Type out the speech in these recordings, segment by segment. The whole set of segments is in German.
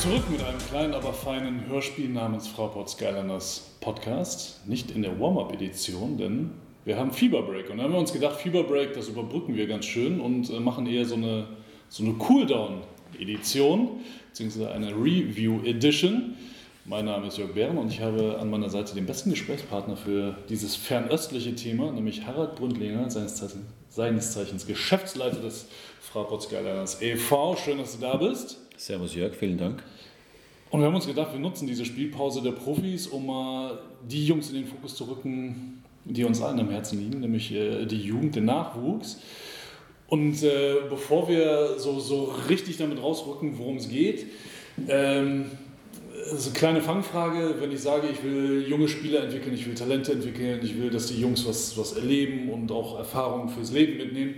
zurück mit einem kleinen, aber feinen Hörspiel namens Frau Skylanders Podcast. Nicht in der Warm-Up-Edition, denn wir haben Fever Break. Und dann haben wir uns gedacht, Fever Break, das überbrücken wir ganz schön und äh, machen eher so eine, so eine Cooldown-Edition, beziehungsweise eine Review-Edition. Mein Name ist Jörg Bären und ich habe an meiner Seite den besten Gesprächspartner für dieses fernöstliche Thema, nämlich Harald Bründlinger, seines Zeichens, seines Zeichens Geschäftsleiter des Fraport Skyliners e.V. Schön, dass du da bist. Servus Jörg, vielen Dank. Und wir haben uns gedacht, wir nutzen diese Spielpause der Profis, um mal die Jungs in den Fokus zu rücken, die uns allen am Herzen liegen, nämlich äh, die Jugend, den Nachwuchs. Und äh, bevor wir so, so richtig damit rausrücken, worum es geht, ähm, ist eine kleine Fangfrage, wenn ich sage, ich will junge Spieler entwickeln, ich will Talente entwickeln, ich will, dass die Jungs was, was erleben und auch Erfahrungen fürs Leben mitnehmen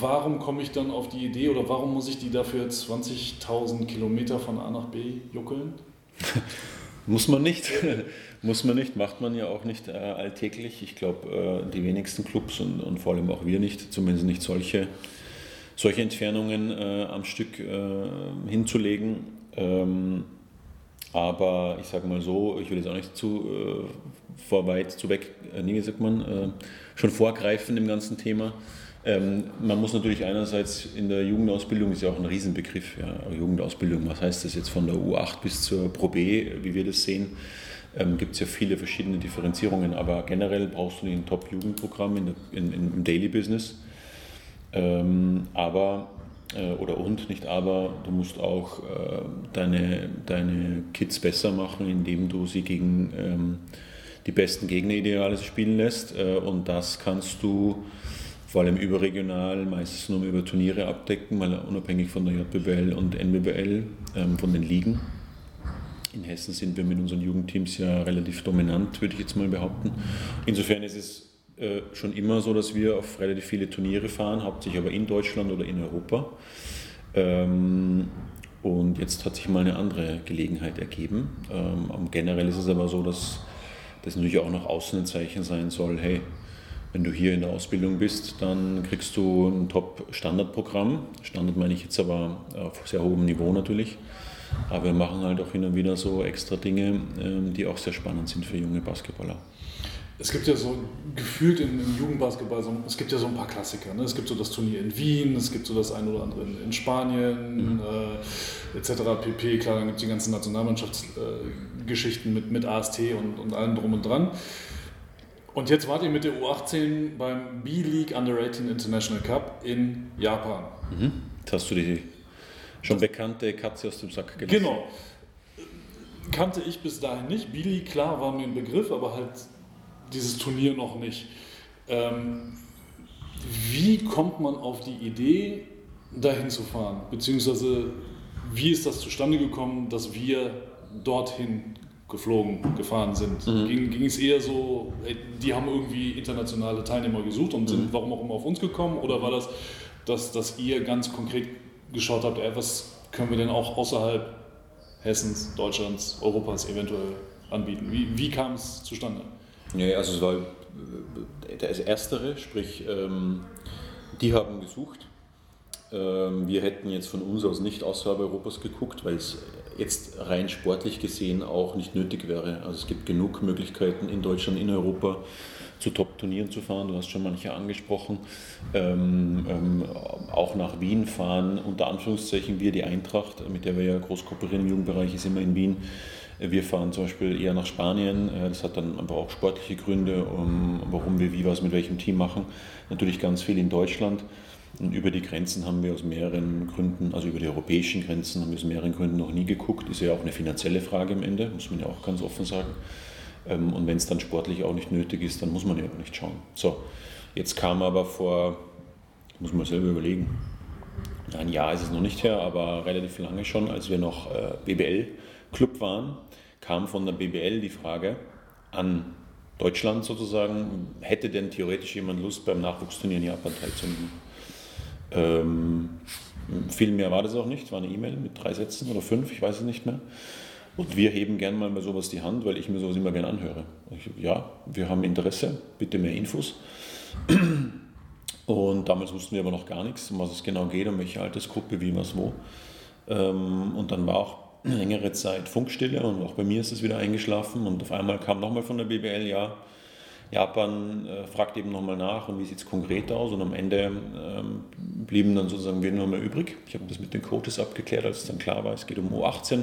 warum komme ich dann auf die Idee oder warum muss ich die dafür 20.000 Kilometer von A nach B juckeln? muss man nicht. muss man nicht, macht man ja auch nicht äh, alltäglich. Ich glaube, äh, die wenigsten Clubs und, und, vor allem auch wir nicht, zumindest nicht solche, solche Entfernungen äh, am Stück äh, hinzulegen. Ähm, aber ich sage mal so, ich will jetzt auch nicht zu äh, vor weit zu weg, äh, nee, wie sagt man, schon vorgreifen im ganzen Thema. Ähm, man muss natürlich einerseits in der Jugendausbildung, ist ja auch ein Riesenbegriff, ja, Jugendausbildung, was heißt das jetzt von der U8 bis zur Pro B, wie wir das sehen, ähm, gibt es ja viele verschiedene Differenzierungen, aber generell brauchst du ein Top-Jugendprogramm in, in, im Daily Business. Ähm, aber, äh, oder und, nicht aber, du musst auch äh, deine, deine Kids besser machen, indem du sie gegen ähm, die besten Gegner idealerweise spielen lässt. Äh, und das kannst du vor allem überregional, meistens nur über Turniere abdecken, mal unabhängig von der JBL und NBBL, ähm, von den Ligen. In Hessen sind wir mit unseren Jugendteams ja relativ dominant, würde ich jetzt mal behaupten. Insofern ist es äh, schon immer so, dass wir auf relativ viele Turniere fahren, hauptsächlich aber in Deutschland oder in Europa. Ähm, und jetzt hat sich mal eine andere Gelegenheit ergeben. Ähm, generell ist es aber so, dass das natürlich auch nach außen ein Zeichen sein soll, hey, wenn du hier in der Ausbildung bist, dann kriegst du ein Top-Standardprogramm. Standard meine ich jetzt aber auf sehr hohem Niveau natürlich. Aber wir machen halt auch hin und wieder so extra Dinge, ähm, die auch sehr spannend sind für junge Basketballer. Es gibt ja so gefühlt im, Jugendbasketball, so, es gibt ja so ein paar Klassiker. Ne? Es gibt so das Turnier in Wien, es gibt so das ein oder andere in, in Spanien, mhm. äh, etc. pp. Klar, dann gibt es die ganzen Nationalmannschaftsgeschichten äh, mit, mit AST und, und allem drum und dran. Und jetzt wart ihr mit der U18 beim B-League Under 18 International Cup in Japan. Mhm. Jetzt hast du die schon bekannte Katze aus dem Sack gelassen. Genau. Kannte ich bis dahin nicht. B-League, klar, war mir ein Begriff, aber halt dieses Turnier noch nicht. Ähm, wie kommt man auf die Idee, dahin zu fahren? Beziehungsweise, wie ist das zustande gekommen, dass wir dorthin geflogen, gefahren sind. Mhm. Ging, ging es eher so, die haben irgendwie internationale Teilnehmer gesucht und sind mhm. warum auch immer auf uns gekommen? Oder war das, dass, dass ihr ganz konkret geschaut habt, ey, was können wir denn auch außerhalb Hessens, Deutschlands, Europas eventuell anbieten? Wie, wie kam es zustande? Ja, also es war das Erstere, sprich, ähm, die haben gesucht. Ähm, wir hätten jetzt von uns aus nicht außerhalb Europas geguckt, weil es jetzt rein sportlich gesehen auch nicht nötig wäre. Also es gibt genug Möglichkeiten in Deutschland, in Europa zu Top-Turnieren zu fahren. Du hast schon manche angesprochen. Ähm, ähm, auch nach Wien fahren, unter Anführungszeichen, wir die Eintracht, mit der wir ja groß kooperieren im Jugendbereich, ist immer in Wien. Wir fahren zum Beispiel eher nach Spanien. Äh, das hat dann aber auch sportliche Gründe, um, warum wir wie was mit welchem Team machen. Natürlich ganz viel in Deutschland. Und über die Grenzen haben wir aus mehreren Gründen, also über die europäischen Grenzen haben wir aus mehreren Gründen noch nie geguckt. Ist ja auch eine finanzielle Frage am Ende, muss man ja auch ganz offen sagen. Ähm, und wenn es dann sportlich auch nicht nötig ist, dann muss man ja auch nicht schauen. So, jetzt kam aber vor, muss man selber überlegen, ein Jahr ist es noch nicht her, aber relativ lange schon, als wir noch äh, BBL-Club waren, kam von der BBL die Frage an Deutschland sozusagen, hätte denn theoretisch jemand Lust beim Nachwuchsturnier in Japan teilzunehmen? Ähm, viel mehr war das auch nicht, war eine E-Mail mit drei Sätzen oder fünf, ich weiß es nicht mehr. Und wir heben gerne mal bei sowas die Hand, weil ich mir sowas immer gerne anhöre. Ich, ja, wir haben Interesse, bitte mehr Infos. Und damals wussten wir aber noch gar nichts, um was es genau geht, um welche Altersgruppe, wie, was, wo. Ähm, und dann war auch eine längere Zeit Funkstille und auch bei mir ist es wieder eingeschlafen und auf einmal kam nochmal von der BBL, ja, Japan äh, fragt eben nochmal nach und wie sieht es konkret aus und am Ende ähm, blieben dann sozusagen wir nur mehr übrig. Ich habe das mit den Coaches abgeklärt, als es dann klar war, es geht um U18.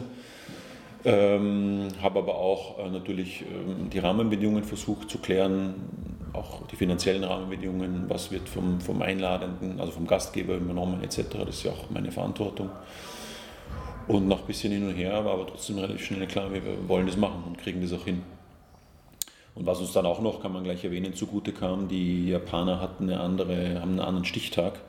Ähm, habe aber auch äh, natürlich ähm, die Rahmenbedingungen versucht zu klären, auch die finanziellen Rahmenbedingungen, was wird vom, vom Einladenden, also vom Gastgeber übernommen etc. Das ist ja auch meine Verantwortung. Und noch ein bisschen hin und her war aber trotzdem relativ schnell klar, wir wollen das machen und kriegen das auch hin. Und was uns dann auch noch, kann man gleich erwähnen, zugute kam, die Japaner hatten eine andere, haben einen anderen Stichtag,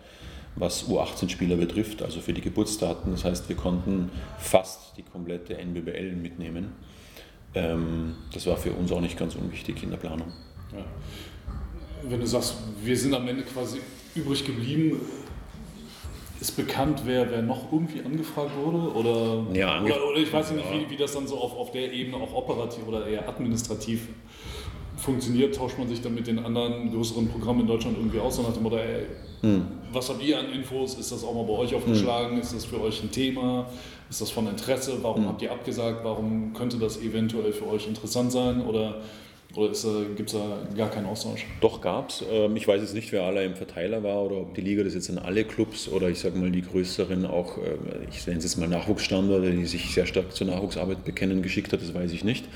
was U18-Spieler betrifft, also für die Geburtsdaten. Das heißt, wir konnten fast die komplette NBBL mitnehmen. Ähm, das war für uns auch nicht ganz unwichtig in der Planung. Ja. Wenn du sagst, wir sind am Ende quasi übrig geblieben, ist bekannt, wer, wer noch irgendwie angefragt wurde? Oder, ja, angef oder, oder, ich weiß nicht, wie, wie das dann so auf, auf der Ebene auch operativ oder eher administrativ funktioniert. Tauscht man sich dann mit den anderen größeren Programmen in Deutschland irgendwie aus und nach dem Motto, ey, hm. was habt ihr an Infos? Ist das auch mal bei euch aufgeschlagen? Hm. Ist das für euch ein Thema? Ist das von Interesse? Warum hm. habt ihr abgesagt? Warum könnte das eventuell für euch interessant sein? Oder oder gibt es da gar keinen Austausch? Doch, gab es. Ähm, ich weiß jetzt nicht, wer alle im Verteiler war oder ob die Liga das jetzt an alle Clubs oder ich sage mal die größeren auch, äh, ich nenne es jetzt mal Nachwuchsstandorte, die sich sehr stark zur Nachwuchsarbeit bekennen, geschickt hat, das weiß ich nicht.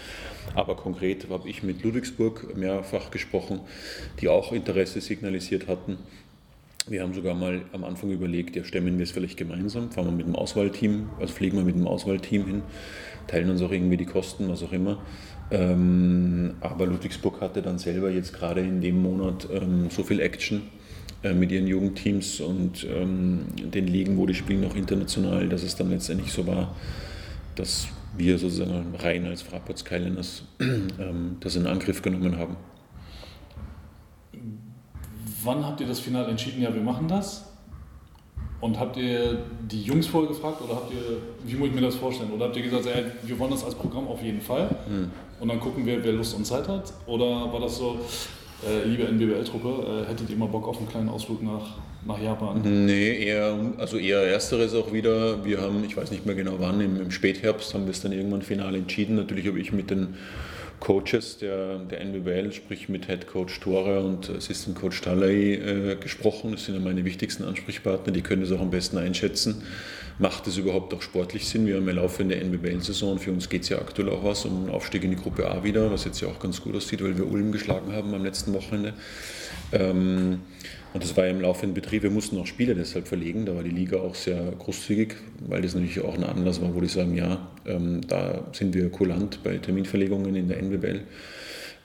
Aber konkret habe ich mit Ludwigsburg mehrfach gesprochen, die auch Interesse signalisiert hatten. Wir haben sogar mal am Anfang überlegt, ja, stemmen wir es vielleicht gemeinsam, fahren wir mit dem Auswahlteam, also fliegen wir mit dem Auswahlteam hin, teilen uns auch irgendwie die Kosten, was auch immer. Ähm, aber Ludwigsburg hatte dann selber jetzt gerade in dem Monat ähm, so viel Action äh, mit ihren Jugendteams und ähm, den Ligen, wo die spielen, auch international, dass es dann letztendlich so war, dass wir sozusagen rein als Fraport Skyliners ähm, das in Angriff genommen haben. Wann habt ihr das Final entschieden, ja, wir machen das? Und habt ihr die Jungs vorher gefragt oder habt ihr, wie muss ich mir das vorstellen? Oder habt ihr gesagt, ey, wir wollen das als Programm auf jeden Fall mhm. Und dann gucken wir, wer Lust und Zeit hat? Oder war das so, äh, liebe NBBL-Truppe, äh, hättet ihr mal Bock auf einen kleinen Ausflug nach, nach Japan? Nee, eher, also eher ersteres auch wieder. Wir haben, ich weiß nicht mehr genau wann, im, im Spätherbst haben wir es dann irgendwann final entschieden. Natürlich habe ich mit den Coaches der, der NBBL, sprich mit Head Coach Tore und Assistant Coach Talay äh, gesprochen. Das sind ja meine wichtigsten Ansprechpartner, die können das auch am besten einschätzen. Macht es überhaupt auch sportlich Sinn? Wir haben ja laufende NBBL-Saison. Für uns geht es ja aktuell auch was um einen Aufstieg in die Gruppe A wieder, was jetzt ja auch ganz gut aussieht, weil wir Ulm geschlagen haben am letzten Wochenende. Ähm, und das war ja im laufenden Betrieb. Wir mussten auch Spiele deshalb verlegen. Da war die Liga auch sehr großzügig, weil das natürlich auch ein Anlass war, wo die sagen, ja, ähm, da sind wir kulant bei Terminverlegungen in der NBBL.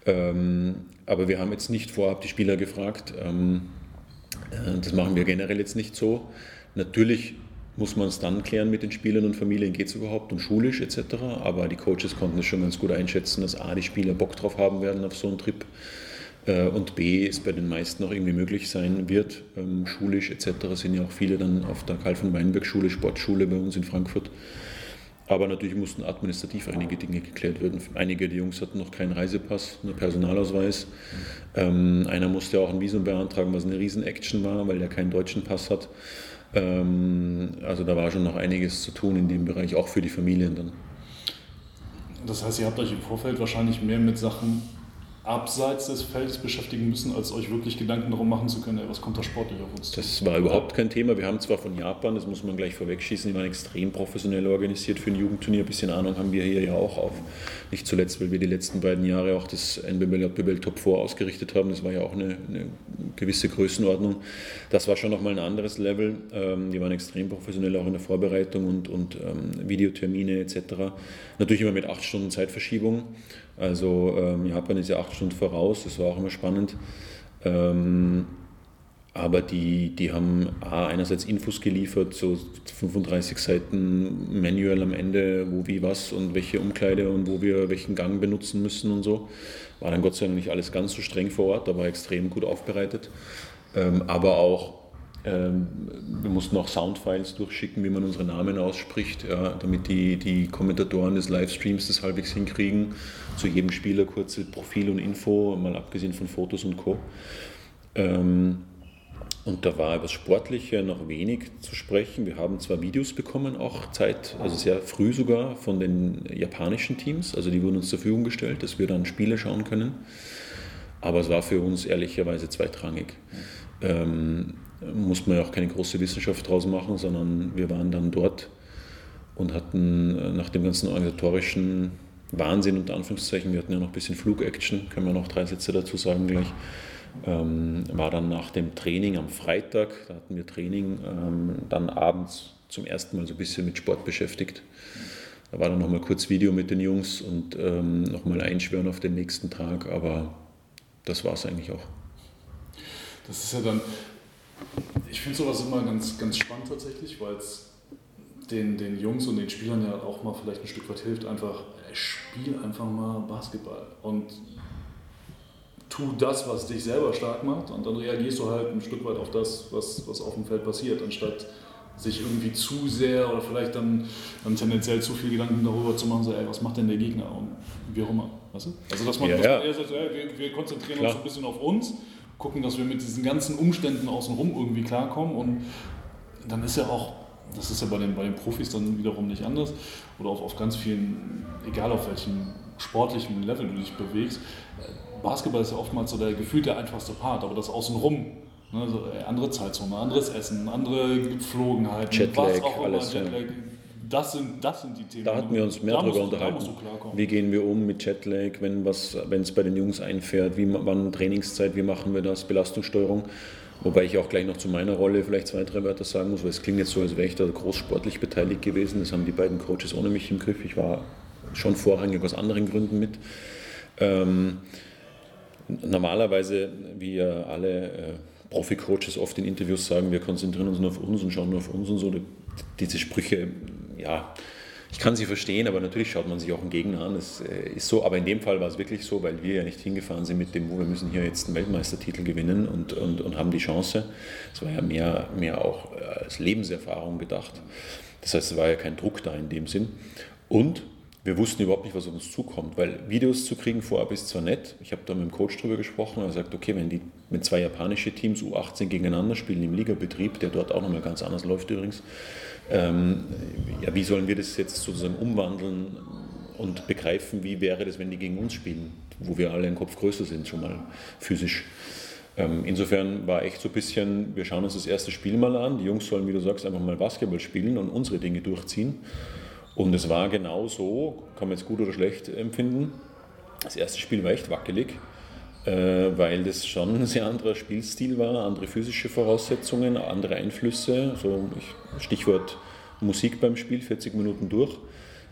Ähm, aber wir haben jetzt nicht vorab die Spieler gefragt. Ähm, äh, das machen wir generell jetzt nicht so. Natürlich muss man es dann klären mit den Spielern und Familien, geht es überhaupt und schulisch etc. Aber die Coaches konnten es schon ganz gut einschätzen, dass A, die Spieler Bock drauf haben werden auf so einen Trip äh, und B, es bei den meisten auch irgendwie möglich sein wird, ähm, schulisch etc. sind ja auch viele dann auf der Karl von Weinberg Schule, Sportschule bei uns in Frankfurt. Aber natürlich mussten administrativ einige Dinge geklärt werden. Einige der Jungs hatten noch keinen Reisepass, einen Personalausweis. Ähm, einer musste auch ein Visum beantragen, was eine Riesen-Action war, weil er keinen deutschen Pass hat. Ähm, also da war schon noch einiges zu tun in dem Bereich, auch für die Familien dann. Das heißt, ihr habt euch im Vorfeld wahrscheinlich mehr mit Sachen abseits des Feldes beschäftigen müssen, als euch wirklich Gedanken darum machen zu können, was kommt da sportlich auf uns zu. Das war überhaupt kein Thema. Wir haben zwar von Japan, das muss man gleich vorwegschießen, die waren extrem professionell organisiert für ein Jugendturnier. Ein bisschen Ahnung haben wir hier ja auch auf. Nicht zuletzt, weil wir die letzten beiden Jahre auch das NBBL JBL Top 4 ausgerichtet haben. Das war ja auch eine, eine gewisse Größenordnung. Das war schon nochmal ein anderes Level. Ähm, die waren extrem professionell auch in der Vorbereitung und, und ähm, Videotermine etc. Natürlich immer mit acht Stunden Zeitverschiebung. Also ähm, Japan ist ja acht Stunden voraus, das war auch immer spannend. Ähm, aber die, die haben A, einerseits Infos geliefert, so 35 Seiten Manual am Ende, wo wie was und welche Umkleide und wo wir welchen Gang benutzen müssen und so. War dann Gott sei Dank nicht alles ganz so streng vor Ort, aber extrem gut aufbereitet. Ähm, aber auch wir mussten auch Soundfiles durchschicken, wie man unsere Namen ausspricht, ja, damit die, die Kommentatoren des Livestreams das halbwegs hinkriegen. Zu jedem Spieler kurze Profil und Info, mal abgesehen von Fotos und Co. Ähm, Und da war über das Sportliche noch wenig zu sprechen. Wir haben zwar Videos bekommen, auch Zeit, also sehr früh sogar von den japanischen Teams. Also die wurden uns zur Verfügung gestellt, dass wir dann Spiele schauen können. Aber es war für uns ehrlicherweise zweitrangig. Ähm, muss man ja auch keine große Wissenschaft draus machen, sondern wir waren dann dort und hatten äh, nach dem ganzen organisatorischen Wahnsinn unter Anführungszeichen, wir hatten ja noch ein bisschen Flugaction, können wir noch drei Sätze dazu sagen gleich, ähm, war dann nach dem Training am Freitag, da hatten wir Training, ähm, dann abends zum ersten Mal so ein bisschen mit Sport beschäftigt. Da war dann nochmal kurz Video mit den Jungs und ähm, nochmal einschwören auf den nächsten Tag, aber das war es eigentlich auch. Das ist ja dann, ich finde sowas immer ganz, ganz spannend tatsächlich, weil es den, den Jungs und den Spielern ja auch mal vielleicht ein Stück weit hilft, einfach spiel einfach mal Basketball und tu das, was dich selber stark macht und dann reagierst du halt ein Stück weit auf das, was, was auf dem Feld passiert, anstatt sich irgendwie zu sehr oder vielleicht dann, dann tendenziell zu viel Gedanken darüber zu machen, so, ey, was macht denn der Gegner und wie auch immer. Weißt du? Also dass man, ja, dass man eher sagt, ey, wir, wir, konzentrieren Klar. uns ein bisschen auf uns, gucken, dass wir mit diesen ganzen Umständen außenrum irgendwie klarkommen und dann ist ja auch das ist ja bei den, bei den Profis dann wiederum nicht anders. Oder auf, auf ganz vielen, egal auf welchem sportlichen Level du dich bewegst. Basketball ist ja oftmals so der gefühlt der einfachste Part, aber das Außenrum, ne, so andere Zeitzone, anderes Essen, andere Geflogenheiten, Jetlag, was auch immer, alles, Jetlag, das sind, das sind die Themen. Da hatten wir uns mehr darüber unterhalten. Wie gehen wir um mit Jetlag, wenn es bei den Jungs einfährt, wie, wann Trainingszeit, wie machen wir das, Belastungssteuerung. Wobei ich auch gleich noch zu meiner Rolle vielleicht zwei, drei Wörter sagen muss, weil es klingt jetzt so, als wäre ich da großsportlich beteiligt gewesen. Das haben die beiden Coaches ohne mich im Griff. Ich war schon vorrangig aus anderen Gründen mit. Ähm, normalerweise, wie ja alle äh, Profi-Coaches oft in Interviews sagen, wir konzentrieren uns nur auf uns und schauen nur auf uns und so. Diese Sprüche, ja, ich kann sie verstehen, aber natürlich schaut man sich auch einen Gegner an. Das äh, ist so, aber in dem Fall war es wirklich so, weil wir ja nicht hingefahren sind mit dem, wir müssen hier jetzt einen Weltmeistertitel gewinnen und, und, und haben die Chance. Es war ja mehr, mehr auch als Lebenserfahrung gedacht. Das heißt, es war ja kein Druck da in dem Sinn. Und wir wussten überhaupt nicht, was auf uns zukommt, weil Videos zu kriegen vorab ist zwar nett, ich habe da mit dem Coach drüber gesprochen, er sagt, okay, wenn die mit zwei japanische Teams U18 gegeneinander spielen im Ligabetrieb, der dort auch nochmal ganz anders läuft übrigens, ähm, ja, wie sollen wir das jetzt sozusagen umwandeln und begreifen, wie wäre das, wenn die gegen uns spielen, wo wir alle einen Kopf größer sind, schon mal physisch. Ähm, insofern war echt so ein bisschen, wir schauen uns das erste Spiel mal an, die Jungs sollen, wie du sagst, einfach mal Basketball spielen und unsere Dinge durchziehen. Und es war genau so, kann man jetzt gut oder schlecht empfinden. Das erste Spiel war echt wackelig, äh, weil das schon ein sehr anderer Spielstil war, andere physische Voraussetzungen, andere Einflüsse. So Stichwort Musik beim Spiel, 40 Minuten durch.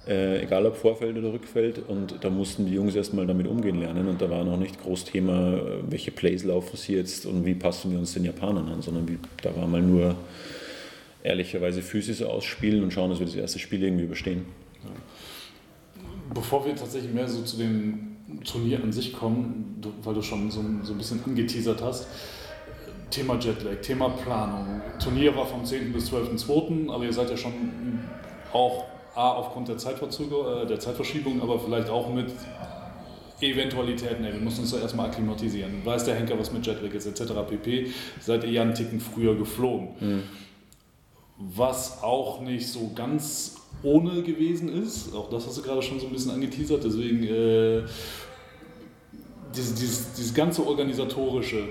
Äh, egal ob Vorfeld oder Rückfeld. Und da mussten die Jungs erstmal damit umgehen lernen. Und da war noch nicht groß Thema, welche Plays laufen sie jetzt und wie passen wir uns den Japanern an, sondern wie, da war mal nur ehrlicherweise Physis ausspielen und schauen, dass wir das erste Spiel irgendwie überstehen. Bevor wir tatsächlich mehr so zu dem Turnier an sich kommen, weil du schon so, so ein bisschen angeteasert hast, Thema Jetlag, Thema Planung. Turnier war vom 10. bis 12.2., aber ihr seid ja schon auch A, aufgrund der, Zeitverzögerung, äh, der Zeitverschiebung, aber vielleicht auch mit Eventualitäten, ey, wir müssen uns da erstmal akklimatisieren. Weiß der Henker, was mit Jetlag ist, etc. pp. Seid ihr ja einen Ticken früher geflogen. Mhm was auch nicht so ganz ohne gewesen ist. Auch das hast du gerade schon so ein bisschen angeteasert. Deswegen äh, dieses, dieses, dieses ganze organisatorische,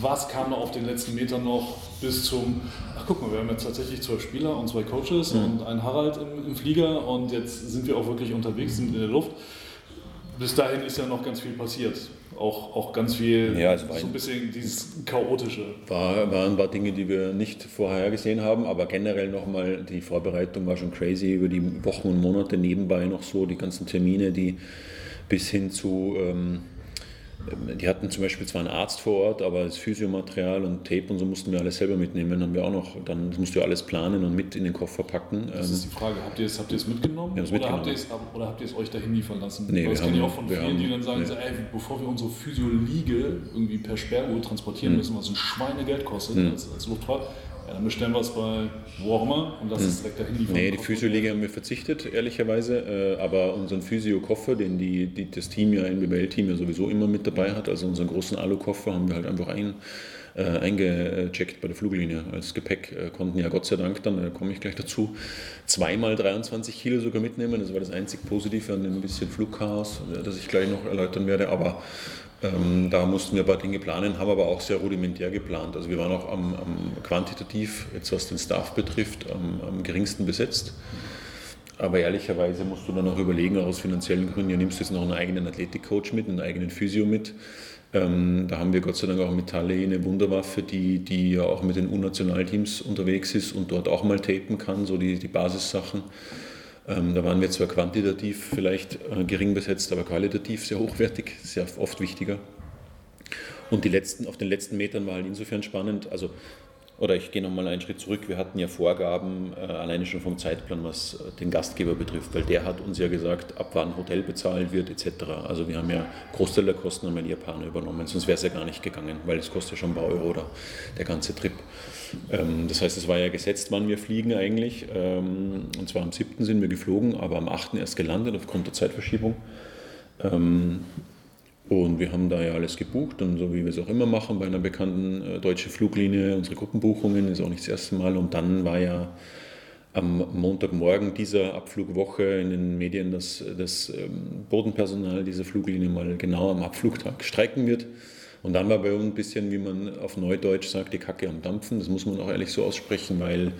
was kam da auf den letzten Metern noch bis zum, ach guck mal, wir haben jetzt tatsächlich zwölf Spieler und zwei Coaches mhm. und einen Harald im, im, Flieger und jetzt sind wir auch wirklich unterwegs, sind in der Luft. Bis dahin ist ja noch ganz viel passiert auch, auch ganz viel, ja, so ein bisschen dieses Chaotische. War, waren ein paar Dinge, die wir nicht vorher gesehen haben, aber generell nochmal, die Vorbereitung war schon crazy über die Wochen und Monate nebenbei noch so, die ganzen Termine, die bis hin zu ähm, die hatten zum Beispiel zwar einen Arzt vor Ort, aber das Physiomaterial und Tape und so mussten wir alles selber mitnehmen. Haben wir auch noch, dann musst du alles planen und mit in den Koffer packen. Das ist ähm, die Frage, habt ihr es, habt ihr es mitgenommen? Wir oder, mitgenommen. Habt ihr es, oder habt ihr es euch dahin liefern lassen? Nee, das kenne ich auch von vielen, haben, die dann sagen, nee. so, ey, bevor wir unsere Physio-Liege irgendwie per Sperrgut transportieren mhm. müssen, was ein Schweinegeld kostet mhm. als, als Luftfahrt, ja, dann bestellen wir es bei wo auch immer und lassen hm. es direkt dahin liefern. Nee, die Physioliga haben wir verzichtet, ehrlicherweise. Äh, aber unseren Physio-Koffer, den die, die, das Team ja, ein BBL-Team ja sowieso immer mit dabei hat, also unseren großen Alu-Koffer, haben wir halt einfach ein, äh, eingecheckt bei der Fluglinie als Gepäck. Äh, konnten ja Gott sei Dank dann, da komme ich gleich dazu, zweimal 23 Kilo sogar mitnehmen. Das war das einzig Positive an dem bisschen Flugchaos, äh, das ich gleich noch erläutern werde. Aber ähm, da mussten wir ein paar Dinge planen, haben aber auch sehr rudimentär geplant. Also wir waren auch am, am quantitativ, jetzt was den Staff betrifft, am, am, geringsten besetzt. Aber ehrlicherweise musst du dann auch überlegen, auch aus finanziellen Gründen, ja, nimmst du jetzt noch einen eigenen Athletikcoach mit, einen eigenen Physio mit. Ähm, da haben wir Gott sei Dank auch mit Talle eine Wunderwaffe, die, die ja auch mit den U-Nationalteams unterwegs ist und dort auch mal tapen kann, so die, die Basissachen. Ähm, da waren wir zwar quantitativ vielleicht äh, gering besetzt, aber qualitativ sehr hochwertig, sehr oft wichtiger. Und die letzten, auf den letzten Metern war halt insofern spannend. Also oder ich gehe nochmal einen Schritt zurück. Wir hatten ja Vorgaben, äh, alleine schon vom Zeitplan, was äh, den Gastgeber betrifft, weil der hat uns ja gesagt, ab wann Hotel bezahlt wird etc. Also wir haben ja Großteil der Kosten haben wir Japaner übernommen, sonst wäre es ja gar nicht gegangen, weil es kostet ja schon ein paar Euro oder der ganze Trip. Ähm, das heißt, es war ja gesetzt, wann wir fliegen eigentlich. Ähm, und zwar am 7. sind wir geflogen, aber am 8. erst gelandet aufgrund der Zeitverschiebung. Ähm, und wir haben da ja alles gebucht und so wie wir es auch immer machen bei einer bekannten äh, deutschen Fluglinie, unsere Gruppenbuchungen ist auch nicht das erste Mal. Und dann war ja am Montagmorgen dieser Abflugwoche in den Medien, dass das Bodenpersonal dieser Fluglinie mal genau am Abflugtag streiken wird. Und dann war bei uns ein bisschen, wie man auf Neudeutsch sagt, die Kacke am Dampfen. Das muss man auch ehrlich so aussprechen, weil,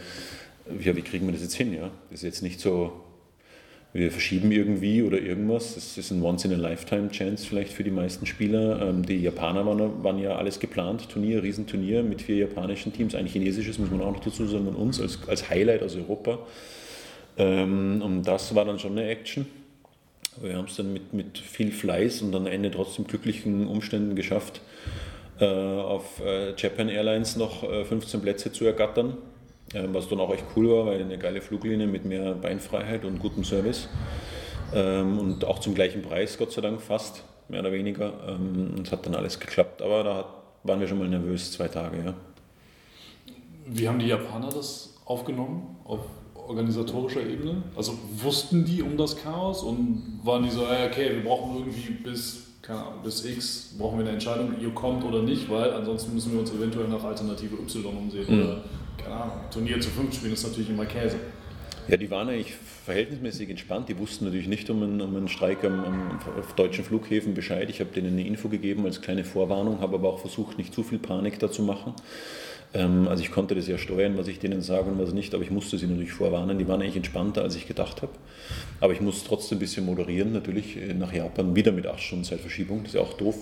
ja, wie kriegen wir das jetzt hin? Ja? Das ist jetzt nicht so wir verschieben irgendwie oder irgendwas. Das ist ein Once-in-a-Lifetime-Chance vielleicht für die meisten Spieler. Ähm, die Japaner waren, waren, ja alles geplant, Turnier, Riesenturnier mit vier japanischen Teams, ein chinesisches, muss man auch noch dazu sagen, und uns als, als Highlight aus Europa. Ähm, und das war dann schon eine Action. Wir haben es dann mit, mit viel Fleiß und am Ende trotzdem glücklichen Umständen geschafft, äh, auf äh, Japan Airlines noch 15 äh, Plätze zu ergattern was dann auch echt cool war, weil eine geile Fluglinie mit mehr Beinfreiheit und gutem Service ähm, und auch zum gleichen Preis, Gott sei Dank fast, mehr oder weniger. Ähm, es hat dann alles geklappt, aber da waren wir schon mal nervös, zwei Tage. Ja. Wie haben die Japaner das aufgenommen auf organisatorischer Ebene? Also wussten die um das Chaos und waren die so, okay, wir brauchen irgendwie bis, keine Ahnung, bis X, brauchen wir eine Entscheidung, ihr kommt oder nicht, weil ansonsten müssen wir uns eventuell nach Alternative Y umsehen. Mhm. Oder keine Ahnung, Turnier zu fünf spielen ist natürlich immer Käse. Ja, die waren eigentlich verhältnismäßig entspannt. Die wussten natürlich nicht um einen, um einen Streik am, am, auf deutschen Flughäfen Bescheid. Ich habe denen eine Info gegeben als kleine Vorwarnung, habe aber auch versucht, nicht zu viel Panik da zu machen. Ähm, also ich konnte das ja steuern, was ich denen sage und was nicht, aber ich musste sie natürlich vorwarnen. Die waren eigentlich entspannter, als ich gedacht habe. Aber ich muss trotzdem ein bisschen moderieren, natürlich äh, nach Japan, wieder mit 8 Stunden Zeitverschiebung. Das ist ja auch doof.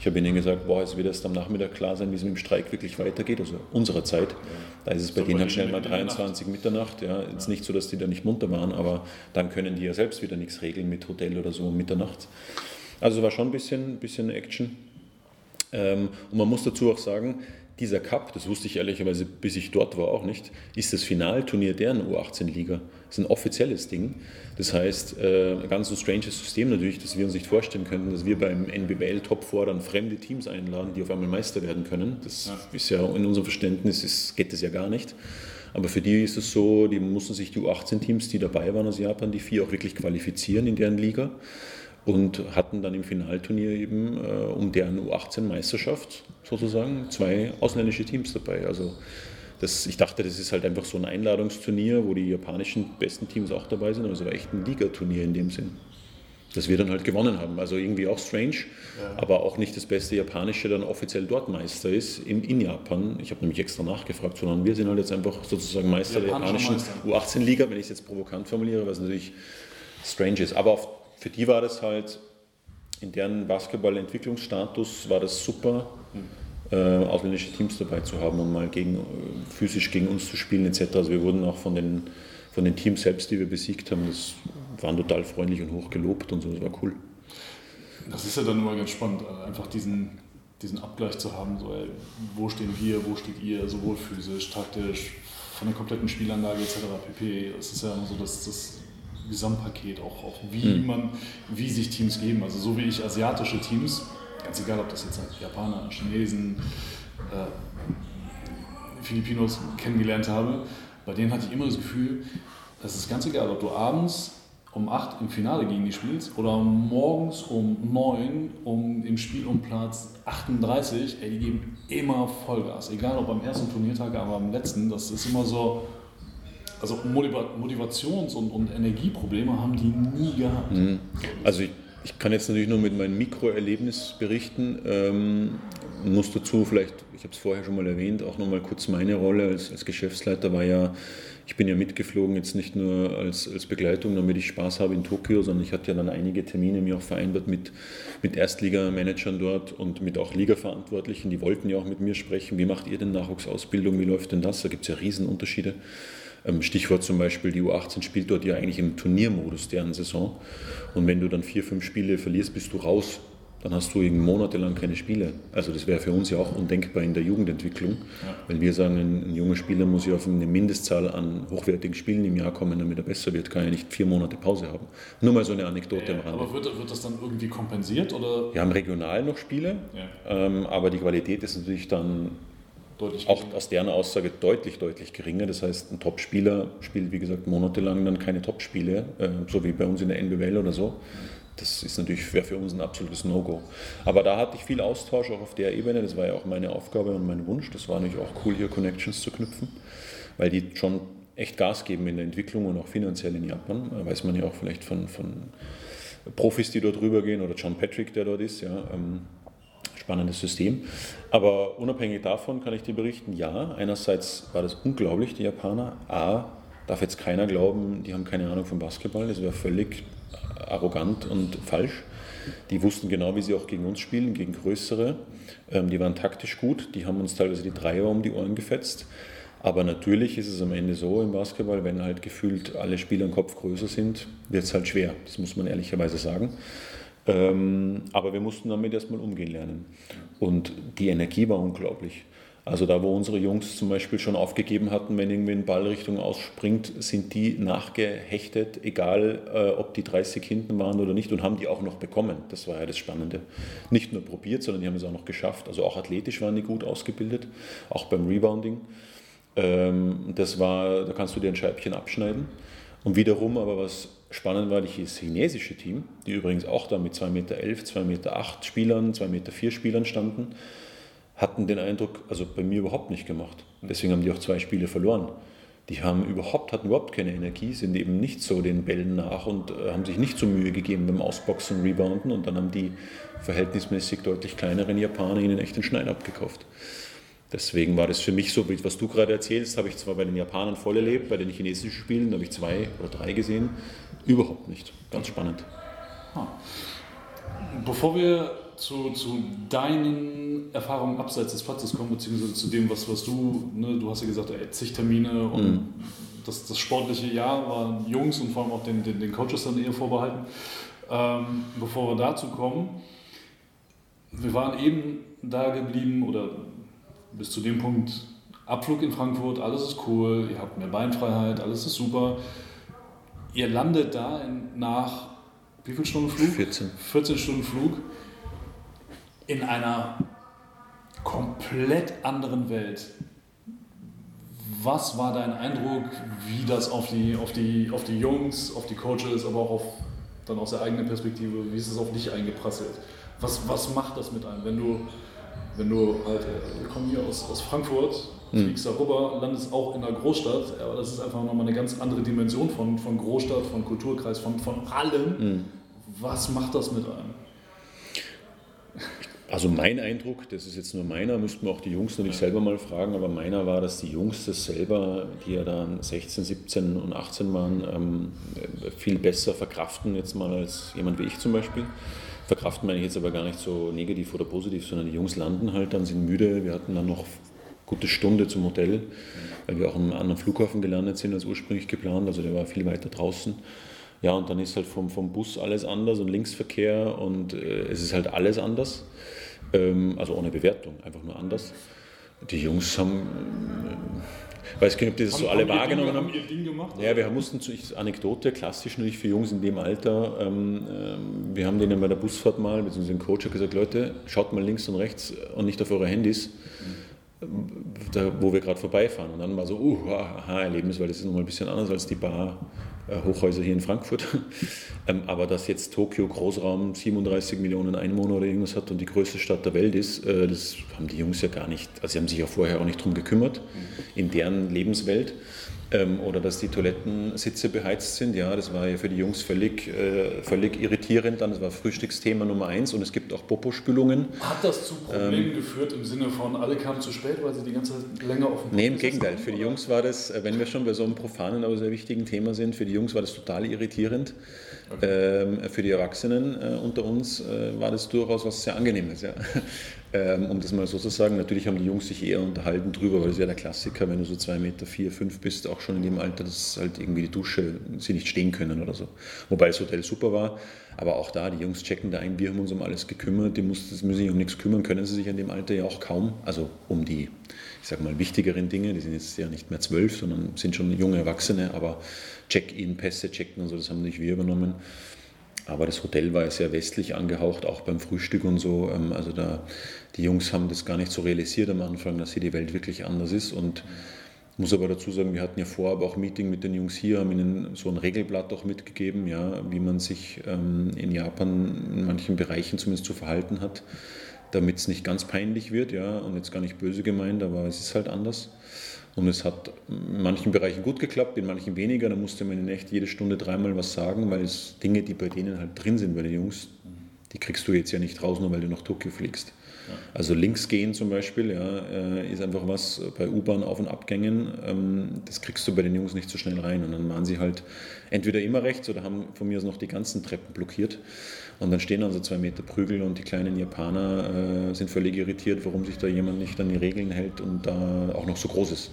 Ich habe ihnen gesagt, boah, es wird erst am Nachmittag klar sein, wie es mit dem Streik wirklich weitergeht, also unserer Zeit. Da ist es bei so denen halt schnell mal 23 Mitternacht. Ja, ist nicht so, dass die da nicht munter waren, aber dann können die ja selbst wieder nichts regeln mit Hotel oder so um Mitternacht. Also war schon ein bisschen, bisschen Action. Ähm, und man muss dazu auch sagen, dieser Cup, das wusste ich ehrlicherweise, bis ich dort war, auch nicht, ist das Finalturnier deren U18-Liga. Das ist ein offizielles Ding. Das heißt, äh, ein ganz so stranges System natürlich, dass wir uns nicht vorstellen könnten, dass wir beim NBBL Top 4 dann fremde Teams einladen, die auf einmal Meister werden können. Das ja. ist ja in unserem Verständnis ist, geht das ja gar nicht. Aber für die ist es so, die mussten sich die U18-Teams, die dabei waren aus Japan, die vier auch wirklich qualifizieren in deren Liga und hatten dann im Finalturnier eben äh, um deren U18-Meisterschaft sozusagen zwei ausländische Teams dabei. Also das, ich dachte, das ist halt einfach so ein Einladungsturnier, wo die japanischen besten Teams auch dabei sind, aber es war echt ein Ligaturnier in dem Sinn. Das wir dann halt gewonnen haben. Also irgendwie auch strange, ja. aber auch nicht das beste Japanische dann offiziell dort Meister ist in, in Japan. Ich habe nämlich extra nachgefragt, sondern wir sind halt jetzt einfach sozusagen Meister der japanischen U18-Liga, wenn ich es jetzt provokant formuliere, was natürlich strange ist. Aber auf für die war das halt, in deren Basketball-Entwicklungsstatus war das super, äh, ausländische Teams dabei zu haben und mal gegen, physisch gegen uns zu spielen etc. Also wir wurden auch von den, von den Teams selbst, die wir besiegt haben, das waren total freundlich und hoch gelobt und so, das war cool. Das ist ja dann immer ganz spannend, äh, einfach diesen, diesen Abgleich zu haben, so, ey, wo stehen wir, wo steht ihr, sowohl physisch, taktisch, von der kompletten Spielanlage etc. pp. Es ist ja immer so, dass das Gesamtpaket, auch, auch wie mhm. man, wie sich Teams geben. Also so wie ich asiatische Teams, ganz egal ob das jetzt halt Japaner, Chinesen, äh, Filipinos kennengelernt habe, bei denen hatte ich immer das Gefühl, es ist ganz egal, ob du abends um 8 im Finale gegen die spielst oder morgens um 9 um, im Spiel um Platz 38, ey, die geben immer Vollgas. Egal ob am ersten Turniertag, aber am letzten, das ist immer so, also Motivations- und, und Energieprobleme haben die nie gehabt. Mhm. Also ich, ich, kann jetzt natürlich nur mit meinem Mikroerlebnis berichten. Ähm, muss dazu vielleicht, ich habe es vorher schon mal erwähnt, auch nochmal kurz meine Rolle als, als Geschäftsleiter war ja ich bin ja mitgeflogen, jetzt nicht nur als, als Begleitung, damit ich Spaß habe in Tokio, sondern ich hatte ja dann einige Termine mir auch vereinbart mit, mit Erstligamanagern dort und mit auch Ligaverantwortlichen. Die wollten ja auch mit mir sprechen. Wie macht ihr denn Nachwuchsausbildung? Wie läuft denn das? Da gibt es ja Riesenunterschiede. Ähm, Stichwort zum Beispiel, die U18 spielt dort ja eigentlich im Turniermodus deren Saison. Und wenn du dann vier, fünf Spiele verlierst, bist du raus dann hast du eben monatelang keine Spiele. Also das wäre für uns ja auch undenkbar in der Jugendentwicklung, ja. weil wir sagen, ein, ein, junger Spieler muss ja auf eine Mindestzahl an hochwertigen Spielen im Jahr kommen, damit er besser wird, kann ja nicht vier Monate Pause haben. Nur mal so eine Anekdote ja, am Rande. Aber wird, wird, das dann irgendwie kompensiert? Oder? Wir haben regional noch Spiele, ja. ähm, aber die Qualität ist natürlich dann Deutlich auch aus deren Aussage deutlich, deutlich geringer. Das heißt, ein Top-Spieler spielt, wie gesagt, monatelang dann keine Top-Spiele, äh, so wie bei uns in der NBL oder so das ist natürlich wäre für uns ein absolutes No-Go. Aber da hatte ich viel Austausch auch auf der Ebene. Das war ja auch meine Aufgabe und mein Wunsch. Das war natürlich auch cool, hier Connections zu knüpfen, weil die schon echt Gas geben in der Entwicklung und auch finanziell in Japan. Da weiß man ja auch vielleicht von, von Profis, die dort rübergehen oder John Patrick, der dort ist. Ja, ähm, spannendes System. Aber unabhängig davon kann ich dir berichten, ja, einerseits war das unglaublich, die Japaner. A, darf jetzt keiner glauben, die haben keine Ahnung vom Basketball. Das wäre völlig arrogant und falsch. Die wussten genau, wie sie auch gegen uns spielen, gegen größere. Ähm, die waren taktisch gut, die haben uns teilweise die Dreier um die Ohren gefetzt. Aber natürlich ist es am Ende so im Basketball, wenn halt gefühlt alle Spieler im Kopf größer sind, wird es halt schwer. Das muss man ehrlicherweise sagen. Ähm, aber wir mussten damit erstmal umgehen lernen. Und die Energie war unglaublich. Also da, wo unsere Jungs zum Beispiel schon aufgegeben hatten, wenn irgendwie ein Ball Richtung ausspringt, sind die nachgehechtet, egal äh, ob die 30 hinten waren oder nicht und haben die auch noch bekommen. Das war ja das Spannende. Nicht nur probiert, sondern die haben es auch noch geschafft. Also auch athletisch waren die gut ausgebildet, auch beim Rebounding. Ähm, das war, da kannst du dir ein Scheibchen abschneiden. Und wiederum aber was spannend war, das chinesische Team, die übrigens auch da mit 2,11 Meter, 2,8 Meter Spielern, 2,4 Meter Spielern standen, hatten den Eindruck, also bei mir überhaupt nicht gemacht. Deswegen haben die auch zwei Spiele verloren. Die haben überhaupt, hatten überhaupt keine Energie, sind eben nicht so den Bällen nach und äh, haben sich nicht so Mühe gegeben beim Ausboxen, Rebounden und dann haben die verhältnismäßig deutlich kleineren Japaner ihnen echt den Schneid abgekauft. Deswegen war das für mich so, was du gerade erzählst, habe ich zwar bei den Japanern voll erlebt, bei den chinesischen Spielen habe ich zwei oder drei gesehen, überhaupt nicht. Ganz spannend. Bevor wir zu, zu deinen Erfahrungen abseits des Platzes kommen, beziehungsweise zu dem, was, was du, ne, du hast ja gesagt, ey, zig Termine und mhm. das, das sportliche Jahr waren Jungs und vor allem auch den, den, den Coaches dann eher vorbehalten. Ähm, bevor wir dazu kommen, wir waren eben da geblieben oder bis zu dem Punkt Abflug in Frankfurt, alles ist cool, ihr habt mehr Beinfreiheit, alles ist super. Ihr landet da in, nach wie viel Stunden Flug? 14. 14 Stunden Flug in einer komplett anderen Welt. Was war dein Eindruck, wie das auf die, auf die, auf die Jungs, auf die Coaches, aber auch auf, dann aus der eigenen Perspektive, wie ist es auf dich eingeprasselt? Was, was macht das mit einem, wenn du, wenn du halt, äh, wir kommen hier aus, aus Frankfurt. Fliegst da rüber, landest auch in einer Großstadt, aber das ist einfach nochmal eine ganz andere Dimension von, von Großstadt, von Kulturkreis, von, von allem. Mhm. Was macht das mit einem? Also mein Eindruck, das ist jetzt nur meiner, müssten wir auch die Jungs natürlich selber mal fragen, aber meiner war, dass die Jungs das selber, die ja dann 16, 17 und 18 waren, ähm, viel besser verkraften jetzt mal als jemand wie ich zum Beispiel. Verkraften meine ich jetzt aber gar nicht so negativ oder positiv, sondern die Jungs landen halt, dann sind müde. Wir hatten dann noch gute Stunde zum Hotel, weil wir auch am anderen Flughafen gelandet sind als ursprünglich geplant, also der war viel weiter draußen. Ja, und dann ist halt vom, vom Bus alles anders und Linksverkehr und äh, es ist halt alles anders. Ähm, also ohne Bewertung, einfach nur anders. Die Jungs haben, ich äh, weiß nicht, ob die das haben, so alle wahrgenommen Ding, haben. Haben ihr Ding gemacht? Ja, wir mussten, zu, Anekdote, klassisch natürlich für Jungs in dem Alter, ähm, ähm, wir haben denen bei der Busfahrt mal, beziehungsweise den Coach gesagt, Leute, schaut mal links und rechts und nicht auf eure Handys. Da, wo wir gerade vorbeifahren. Und dann war so, uh, aha, Erlebniswelt, das ist nochmal ein bisschen anders als die Bar äh, hier in Frankfurt. ähm, aber dass jetzt Tokio Großraum 37 Millionen Einwohner oder irgendwas hat und die größte Stadt der Welt ist, äh, das haben die Jungs ja gar nicht, also sie haben sich ja vorher auch nicht drum gekümmert in deren Lebenswelt ähm, oder dass die Toilettensitze beheizt sind. Ja, das war ja für die Jungs völlig, äh, völlig irritierend. Dann, das war Frühstücksthema Nummer eins und es gibt auch Popospülungen. Hat das zu Problemen ähm, geführt im Sinne von, alle kamen zu spät, weil sie die ganze Zeit länger auf dem Nee, im Gegenteil. Für die Jungs war das, äh, wenn wir schon bei so einem profanen, aber sehr wichtigen Thema sind, für die Jungs war das total irritierend. Ähm, für die Erwachsenen äh, unter uns äh, war das durchaus was sehr Angenehmes. Ja. Ähm, um das mal so zu sagen. Natürlich haben die Jungs sich eher unterhalten drüber, weil das wäre der Klassiker, wenn du so zwei Meter, vier, fünf bist, auch schon in dem Alter, dass halt irgendwie die Dusche, sie nicht stehen können oder so. Wobei das Hotel super war, aber auch da, die Jungs checken da ein, wir haben uns um alles gekümmert, die müssen sich um nichts kümmern, können sie sich in dem Alter ja auch kaum, also um die, ich sag mal, wichtigeren Dinge, die sind jetzt ja nicht mehr zwölf, sondern sind schon junge Erwachsene, aber Check-in, Pässe checken und so, das haben nicht wir übernommen. Aber das Hotel war ja sehr westlich angehaucht, auch beim Frühstück und so. Ähm, also da, die Jungs haben das gar nicht so realisiert am Anfang, dass hier die Welt wirklich anders ist. Und ich muss aber dazu sagen, wir hatten ja vorab auch Meeting mit den Jungs hier, haben ihnen so ein Regelblatt auch mitgegeben, ja, wie man sich ähm, in Japan in manchen Bereichen zumindest zu verhalten hat, damit es nicht ganz peinlich wird, ja, und jetzt gar nicht böse gemeint, aber es ist halt anders. Und es hat in manchen Bereichen gut geklappt, in manchen weniger. Da musste man in echt jede Stunde dreimal was sagen, weil es Dinge, die bei denen halt drin sind, bei den Jungs, die kriegst du jetzt ja nicht raus, nur weil du nach Tokio fliegst. Ja. Also links gehen zum Beispiel, ja, äh, ist einfach was bei U-Bahn Auf- und Abgängen, ähm, das kriegst du bei den Jungs nicht so schnell rein. Und dann waren sie halt entweder immer rechts oder haben von mir aus noch die ganzen Treppen blockiert. Und dann stehen dann zwei Meter Prügel und die kleinen Japaner äh, sind völlig irritiert, warum sich da jemand nicht an die Regeln hält und da auch noch so groß ist.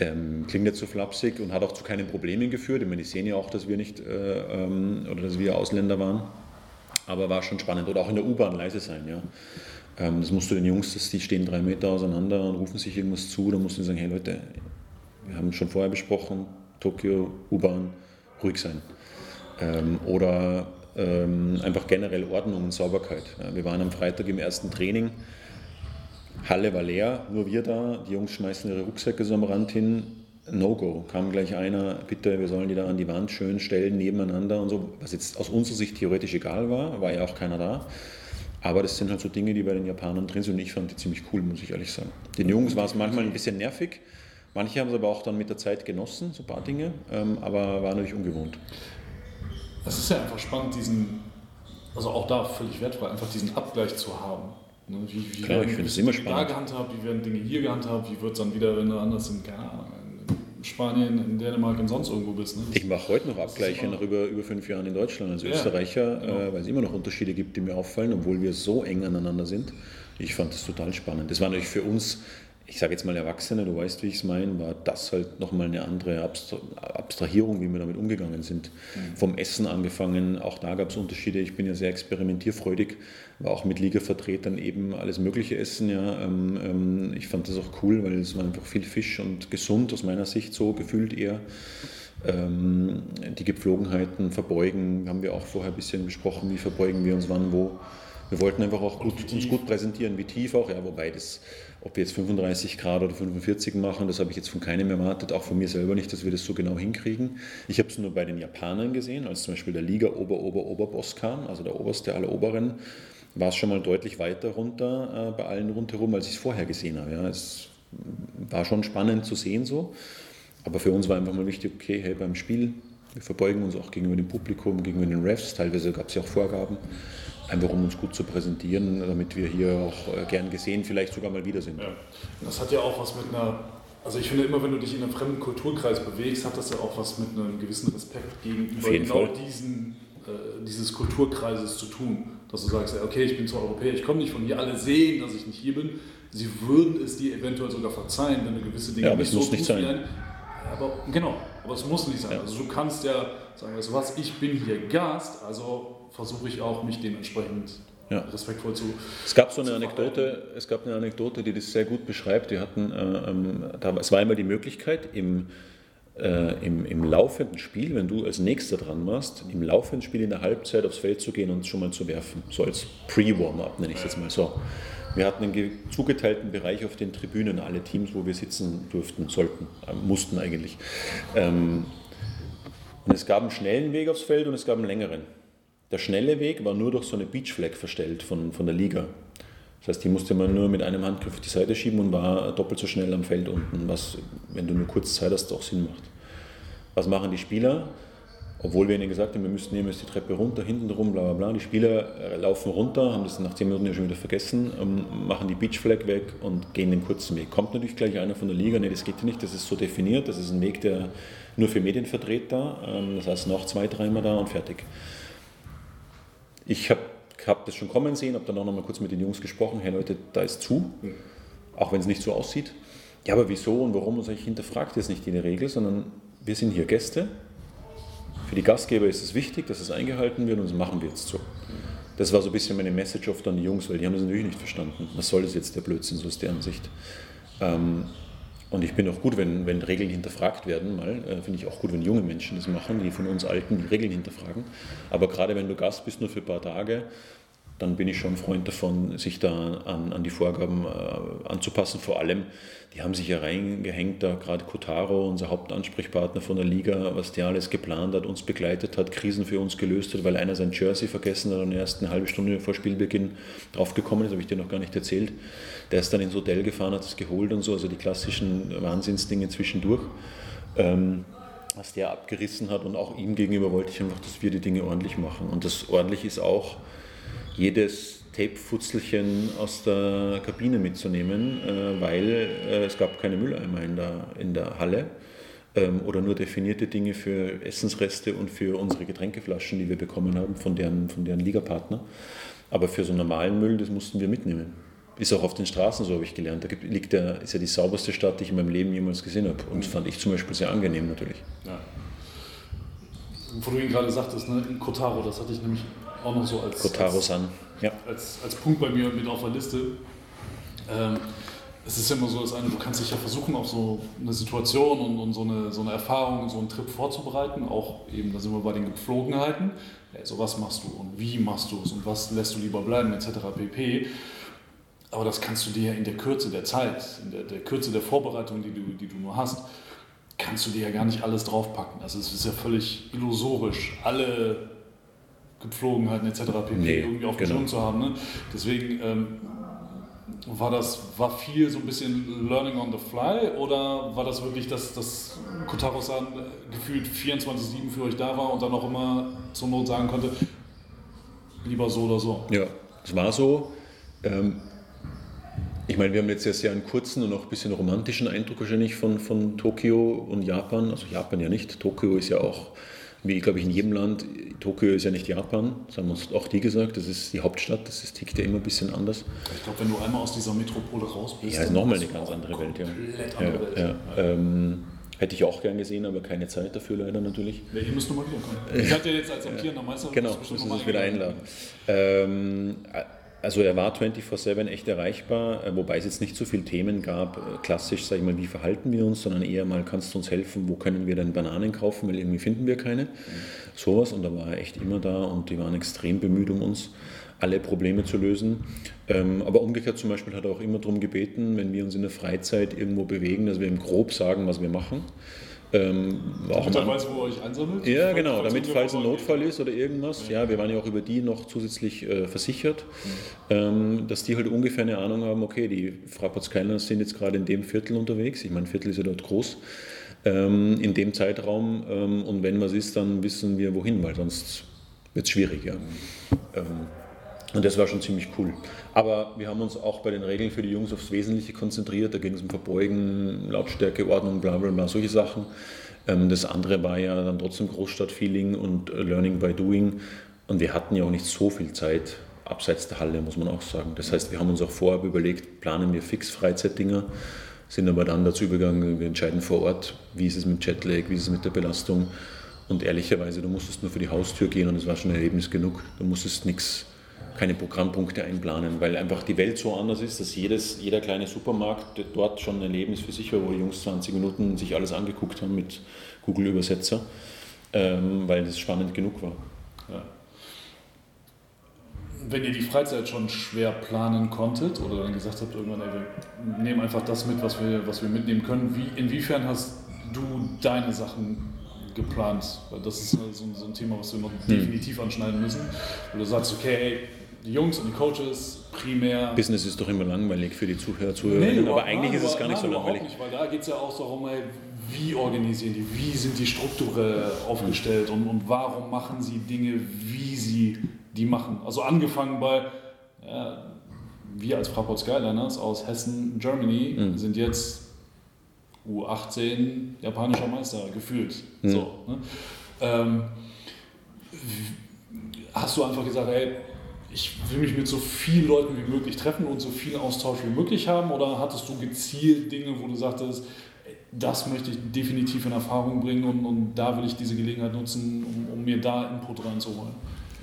Ähm, klingt jetzt so flapsig und hat auch zu keinen Problemen geführt. Ich meine, die sehen ja auch, dass wir nicht äh, ähm, oder dass wir Ausländer waren. Aber war schon spannend. Oder auch in der U-Bahn leise sein, ja. Ähm, das musst du den Jungs, das, die stehen drei Meter auseinander und rufen sich irgendwas zu. Da musst du sagen, hey Leute, wir haben schon vorher besprochen, Tokio, U-Bahn, ruhig sein. Ähm, oder ähm, einfach generell Ordnung und Sauberkeit. Ja, wir waren am Freitag im ersten Training. Halle war leer, nur wir da. Die Jungs schmeißen ihre Rucksäcke so am Rand hin. No-Go. Kam gleich einer, bitte, wir sollen die da an die Wand schön stellen, nebeneinander und so. Was jetzt aus unserer Sicht theoretisch egal war, war ja auch keiner da. Aber das sind halt so Dinge, die bei den Japanern drin sind und ich fand die ziemlich cool, muss ich ehrlich sagen. Den Jungs war es manchmal ein bisschen nervig. Manche haben es aber auch dann mit der Zeit genossen, so ein paar Dinge, ähm, aber war natürlich ungewohnt. Es ist ja einfach spannend, diesen, also auch da völlig wertvoll, einfach diesen Abgleich zu haben. Ne? Wie, wie Klar, ich finde es immer spannend. Da gehandhabt, wie werden Dinge hier gehandhabt, wie wird es dann wieder, wenn du anders in, keine Ahnung, in Spanien, in Dänemark, in sonst irgendwo bist. Ne? Ich mache heute noch Abgleiche nach über, über fünf Jahren in Deutschland als ja, Österreicher, genau. äh, weil es immer noch Unterschiede gibt, die mir auffallen, obwohl wir so eng aneinander sind. Ich fand das total spannend. Das war natürlich für uns ich sage jetzt mal Erwachsene, du weißt, wie ich es meine, war das halt nochmal eine andere Abstrahierung, wie wir damit umgegangen sind. Mhm. Vom Essen angefangen, auch da gab es Unterschiede. Ich bin ja sehr experimentierfreudig, war auch mit Ligavertretern eben alles Mögliche essen. Ja. Ähm, ähm, ich fand das auch cool, weil es war einfach viel Fisch und gesund aus meiner Sicht so gefühlt eher. Ähm, die Gepflogenheiten verbeugen, haben wir auch vorher ein bisschen besprochen, wie verbeugen wir uns wann, wo. Wir wollten einfach auch gut, uns gut präsentieren, wie tief auch, ja, wobei das ob wir jetzt 35 Grad oder 45 machen, das habe ich jetzt von keinem erwartet, auch von mir selber nicht, dass wir das so genau hinkriegen. Ich habe es nur bei den Japanern gesehen, als zum Beispiel der Liga Ober, Ober, Oberboss kam, also der oberste aller Oberen, war es schon mal deutlich weiter runter äh, bei allen rundherum, als ich es vorher gesehen habe. Ja. Es war schon spannend zu sehen so, aber für uns war einfach mal wichtig, okay, hey, beim Spiel, wir verbeugen uns auch gegenüber dem Publikum, gegenüber den Refs, teilweise gab es ja auch Vorgaben einfach um uns gut zu präsentieren, damit wir hier auch äh, gern gesehen, vielleicht sogar mal wieder sind. Ja. Das hat ja auch was mit einer, also ich finde immer, wenn du dich in einem fremden Kulturkreis bewegst, hat das ja auch was mit einem gewissen Respekt gegenüber genau diesen, äh, dieses Kulturkreises zu tun. Dass du sagst, okay, ich bin zwar Europäer, ich komme nicht von hier, alle sehen, dass ich nicht hier bin. Sie würden es dir eventuell sogar verzeihen, wenn du gewisse Dinge ja, aber nicht es muss nicht sein. Ein, aber genau, aber es muss nicht sein. Ja. Also du kannst ja sagen, weißt du was, ich bin hier Gast, also versuche ich auch, mich dementsprechend ja. respektvoll zu. Es gab so eine Anekdote, es gab eine Anekdote, die das sehr gut beschreibt. Wir hatten, äh, ähm, da, es war einmal die Möglichkeit, im, äh, im, im laufenden Spiel, wenn du als Nächster dran warst, im laufenden Spiel in der Halbzeit aufs Feld zu gehen und schon mal zu werfen. So als Pre-Warm-up nenne ich es jetzt mal so. Wir hatten einen zugeteilten Bereich auf den Tribünen, alle Teams, wo wir sitzen durften, sollten, äh, mussten eigentlich. Ähm, und es gab einen schnellen Weg aufs Feld und es gab einen längeren. Der schnelle Weg war nur durch so eine Beachflag verstellt von, von der Liga. Das heißt, die musste man nur mit einem Handgriff auf die Seite schieben und war doppelt so schnell am Feld unten, was, wenn du nur kurz Zeit hast, auch Sinn macht. Was machen die Spieler? Obwohl wir ihnen gesagt haben, wir müssten hier die Treppe runter, hinten rum, bla bla bla. Die Spieler äh, laufen runter, haben das nach 10 Minuten ja schon wieder vergessen, ähm, machen die Beachflag weg und gehen den kurzen Weg. Kommt natürlich gleich einer von der Liga, nee, das geht nicht, das ist so definiert, das ist ein Weg, der nur für Medienvertreter, ähm, das heißt noch zwei, dreimal da und fertig. Ich habe hab das schon kommen sehen, habe dann auch noch mal kurz mit den Jungs gesprochen, hey Leute, da ist zu, auch wenn es nicht so aussieht. Ja, aber wieso und warum? Und ich hinterfragt jetzt nicht jede Regel, sondern wir sind hier Gäste, für die Gastgeber ist es wichtig, dass es eingehalten wird und das machen wir jetzt so. Das war so ein bisschen meine Message oft an die Jungs, weil die haben das natürlich nicht verstanden. Was soll das jetzt, der Blödsinn, so ist deren Sicht. Ähm, und ich bin auch gut, wenn, wenn Regeln hinterfragt werden, mal. Äh, Finde ich auch gut, wenn junge Menschen das machen, die von uns Alten die Regeln hinterfragen. Aber gerade wenn du Gast bist, nur für ein paar Tage, dann bin ich schon Freund davon, sich da an, an die Vorgaben äh, anzupassen. Vor allem, die haben sich ja reingehängt, da gerade Kotaro, unser Hauptansprechpartner von der Liga, was der alles geplant hat, uns begleitet hat, Krisen für uns gelöst hat, weil einer sein Jersey vergessen hat und erst eine halbe Stunde vor Spielbeginn draufgekommen ist, habe ich dir noch gar nicht erzählt. Der ist dann ins Hotel gefahren, hat es geholt und so, also die klassischen Wahnsinnsdinge zwischendurch. Ähm, was der abgerissen hat und auch ihm gegenüber wollte ich einfach, dass wir die Dinge ordentlich machen. Und das ordentlich ist auch, jedes Tape-Futzelchen aus der Kabine mitzunehmen, äh, weil äh, es gab keine Mülleimer in der, in der Halle ähm, oder nur definierte Dinge für Essensreste und für unsere Getränkeflaschen, die wir bekommen haben von deren, von deren Ligapartner. Aber für so normalen Müll, das mussten wir mitnehmen. Ist auch auf den Straßen so, habe ich gelernt. Da liegt der, ist ja die sauberste Stadt, die ich in meinem Leben jemals gesehen habe. Und fand ich zum Beispiel sehr angenehm natürlich. Ja. Wo du gerade sagtest, ne, in Kotaro, das hatte ich nämlich auch noch so als, als, ja. als, als Punkt bei mir mit auf der Liste. Ähm, es ist ja immer so, dass eine, du kannst dich ja versuchen, auf so eine Situation und, und so, eine, so eine Erfahrung, so einen Trip vorzubereiten. Auch eben, da sind wir bei den Gepflogenheiten. Ja, so was machst du und wie machst du es und was lässt du lieber bleiben, etc. pp. Aber das kannst du dir ja in der Kürze der Zeit, in der, der Kürze der Vorbereitung, die du, die du nur hast, kannst du dir ja gar nicht alles draufpacken. Also es ist ja völlig illusorisch, alle Gepflogenheiten etc. pp. Nee, irgendwie auf genau. zu haben. Ne? Deswegen ähm, war das war viel so ein bisschen Learning on the Fly oder war das wirklich, dass, dass Kotaro-san gefühlt 24-7 für euch da war und dann auch immer zur Not sagen konnte, lieber so oder so? Ja, es war so. Ähm, ich meine, wir haben jetzt ja einen kurzen und auch ein bisschen romantischen Eindruck wahrscheinlich von, von Tokio und Japan. Also Japan ja nicht. Tokio ist ja auch wie glaube ich in jedem Land, Tokio ist ja nicht Japan, das haben uns auch die gesagt, das ist die Hauptstadt, das ist, tickt ja immer ein bisschen anders. Ich glaube, wenn du einmal aus dieser Metropole raus bist, ja, ist nochmal eine ganz andere Welt. Ja. Andere ja, Welt. Ja, ähm, hätte ich auch gern gesehen, aber keine Zeit dafür leider natürlich. Ja, ihr müsst nochmal wiederkommen. Ich hatte jetzt als amtierender Meister, genau, muss uns wieder einladen. Ähm, also er war 24-7 echt erreichbar, äh, wobei es jetzt nicht so viele Themen gab, äh, klassisch, sag ich mal, wie verhalten wir uns, sondern eher mal, kannst du uns helfen, wo können wir denn Bananen kaufen, weil irgendwie finden wir keine. Mhm. Sowas und da war er echt immer da und die waren extrem bemüht um uns alle Probleme zu lösen. Ähm, aber umgekehrt zum Beispiel hat er auch immer darum gebeten, wenn wir uns in der Freizeit irgendwo bewegen, dass wir ihm grob sagen, was wir machen. Ähm, damit er weiß, wo er euch einsammelt? Ja, genau, damit falls ein Notfall ist oder irgendwas. Ja. ja, wir waren ja auch über die noch zusätzlich äh, versichert, mhm. ähm, dass die halt ungefähr eine Ahnung haben, okay, die Frapportskellner sind jetzt gerade in dem Viertel unterwegs. Ich meine, Viertel ist ja dort groß. Ähm, in dem Zeitraum ähm, und wenn was ist, dann wissen wir wohin, weil sonst wird es schwierig. Ja. Ähm, und das war schon ziemlich cool. Aber wir haben uns auch bei den Regeln für die Jungs aufs Wesentliche konzentriert. Da ging es um Verbeugen, Lautstärke, Ordnung, bla bla bla, solche Sachen. Ähm, das andere war ja dann trotzdem Großstadtfeeling und Learning by Doing. Und wir hatten ja auch nicht so viel Zeit abseits der Halle, muss man auch sagen. Das heißt, wir haben uns auch vorab überlegt, planen wir fix Freizeitdinger, sind aber dann dazu übergegangen, wir entscheiden vor Ort, wie ist es mit Jetlag, wie ist es mit der Belastung. Und ehrlicherweise, du musstest nur für die Haustür gehen und es war schon ein Erlebnis genug. Du musstest nichts keine Programmpunkte einplanen, weil einfach die Welt so anders ist, dass jedes, jeder kleine Supermarkt dort schon ein Erlebnis für sich war, wo die Jungs 20 Minuten sich alles angeguckt haben mit Google-Übersetzer, ähm, weil das spannend genug war. Ja. wenn ihr die Freizeit schon schwer planen konntet oder dann gesagt habt, irgendwann, ey, wir nehmen einfach das mit, was wir, was wir mitnehmen können, wie, inwiefern hast du deine Sachen geplant? Weil das ist so, so ein Thema, was wir noch hm. definitiv anschneiden müssen. Wo du sagst, okay, ey, die Jungs und die Coaches primär. Business ist doch immer langweilig für die Zuhörer, Zuhörerinnen, nee, aber eigentlich nein, ist es gar nicht so langweilig. Nicht, weil da geht es ja auch darum, ey, wie organisieren die, wie sind die strukturell aufgestellt und, und warum machen sie Dinge, wie sie die machen. Also angefangen bei, ja, wir als Fraport Skyliners aus Hessen, Germany, mhm. sind jetzt U18 japanischer Meister gefühlt. Mhm. So, ne? ähm, hast du einfach gesagt, ey, ich will mich mit so vielen Leuten wie möglich treffen und so viel Austausch wie möglich haben? Oder hattest du gezielt Dinge, wo du sagtest, das möchte ich definitiv in Erfahrung bringen und, und da will ich diese Gelegenheit nutzen, um, um mir da Input reinzuholen?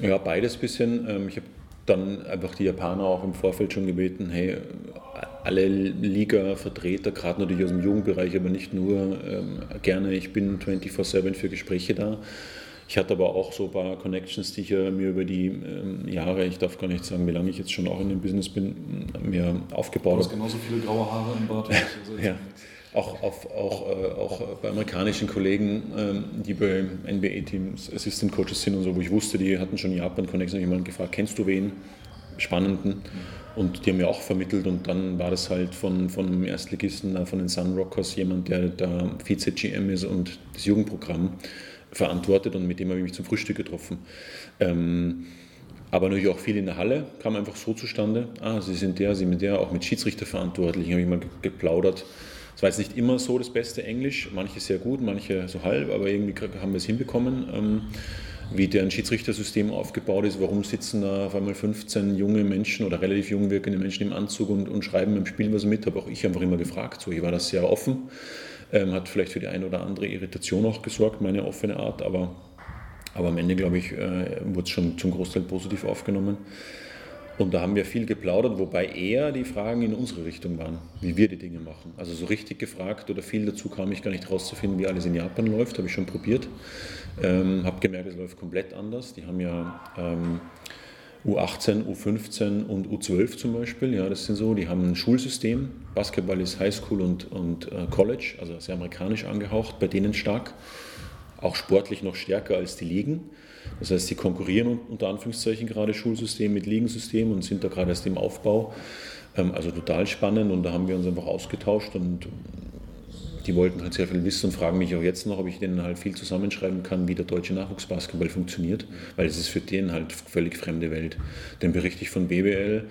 Ja, beides ein bisschen. Ähm, ich habe dann einfach die Japaner auch im Vorfeld schon gebeten, hey, alle Liga-Vertreter, gerade natürlich aus dem Jugendbereich, aber nicht nur, ähm, gerne, ich bin 24-7 für Gespräche da. Ich hatte aber auch so ein paar Connections, die ich mir über die ähm, Jahre, ich darf gar nicht sagen, wie lange ich jetzt schon auch in dem Business bin, mir aufgebaut habe. Du hast genauso viele graue Haare im Bart. Also ja auch, auf, auch, äh, auch bei amerikanischen Kollegen, ähm, die bei NBA-Teams Assistant Coaches sind und so, wo ich wusste, die hatten schon Japan Connection, jemand gefragt, kennst du wen? Spannenden. Und die haben mir auch vermittelt und dann war das halt von, von einem Erstligisten, von den Sun Rockers, jemand, der da Vize-GM ist und das Jugendprogramm verantwortet und mit dem habe ich mich zum Frühstück getroffen. Ähm, aber natürlich auch viel in der Halle, kam einfach so zustande. Ah, Sie sind der, Sie sind der, auch mit Schiedsrichterverantwortlichen habe ich mal geplaudert. Es war jetzt nicht immer so das beste Englisch, manche sehr gut, manche so halb, aber irgendwie haben wir es hinbekommen. Ähm, wie deren Schiedsrichtersystem aufgebaut ist, warum sitzen da auf einmal 15 junge Menschen oder relativ jung wirkende Menschen im Anzug und, und schreiben im Spiel was mit, habe auch ich einfach immer gefragt. So, hier war das sehr offen, ähm, hat vielleicht für die eine oder andere Irritation auch gesorgt, meine offene Art, aber, aber am Ende, glaube ich, äh, wurde es schon zum Großteil positiv aufgenommen. Und da haben wir viel geplaudert, wobei eher die Fragen in unsere Richtung waren, wie wir die Dinge machen. Also so richtig gefragt oder viel dazu kam ich gar nicht rauszufinden, wie alles in Japan läuft, habe ich schon probiert. Ähm, habe gemerkt, es läuft komplett anders. Die haben ja ähm, U18, U15 und U12 zum Beispiel. Ja, das sind so, die haben ein Schulsystem. Basketball ist Highschool und, und äh, College, also sehr amerikanisch angehaucht, bei denen stark. Auch sportlich noch stärker als die Ligen. Das heißt, sie konkurrieren unter Anführungszeichen gerade Schulsystem mit Ligensystem und sind da gerade erst im Aufbau. Ähm, also total spannend und da haben wir uns einfach ausgetauscht und die wollten halt sehr viel wissen und fragen mich auch jetzt noch, ob ich denen halt viel zusammenschreiben kann, wie der deutsche Nachwuchsbasketball funktioniert, weil es ist für den halt völlig fremde Welt. Dann berichte ich von BBL,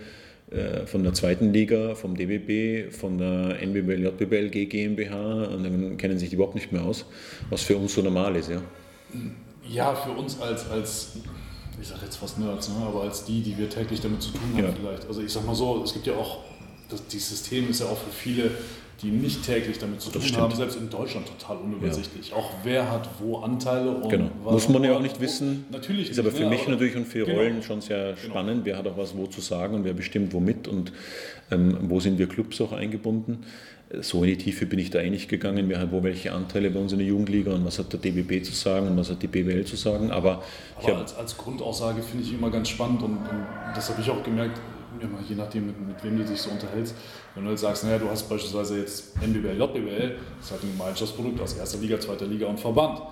äh, von der zweiten Liga, vom DBB, von der NBBL, JBL, GmbH und dann kennen sich die überhaupt nicht mehr aus, was für uns so normal ist. Ja ja, für uns als, als ich sage jetzt fast Nerds, ne, aber als die, die wir täglich damit zu tun haben ja. vielleicht. Also ich sag mal so, es gibt ja auch, das, dieses System ist ja auch für viele, die nicht täglich damit zu tun haben, selbst in Deutschland total unübersichtlich. Ja. Auch wer hat wo Anteile und genau. Muss man ja auch nicht wissen. Natürlich ist aber für ne, mich aber natürlich und für genau. Rollen schon sehr genau. spannend. Genau. Wer hat auch was wo zu sagen und wer bestimmt womit und ähm, wo sind wir Clubs auch eingebunden so in die Tiefe bin ich da eh nicht gegangen, wer hat wo welche Anteile bei uns in der Jugendliga und was hat der DBB zu sagen und was hat die BWL zu sagen. Aber, Aber als, als, Grundaussage finde ich immer ganz spannend und, und das habe ich auch gemerkt, immer, je nachdem, mit, mit, wem du dich so unterhältst. Wenn du jetzt sagst, naja, du hast beispielsweise jetzt NBWL, JBWL, das ist halt ein Gemeinschaftsprodukt aus erster Liga, zweiter Liga und Verband,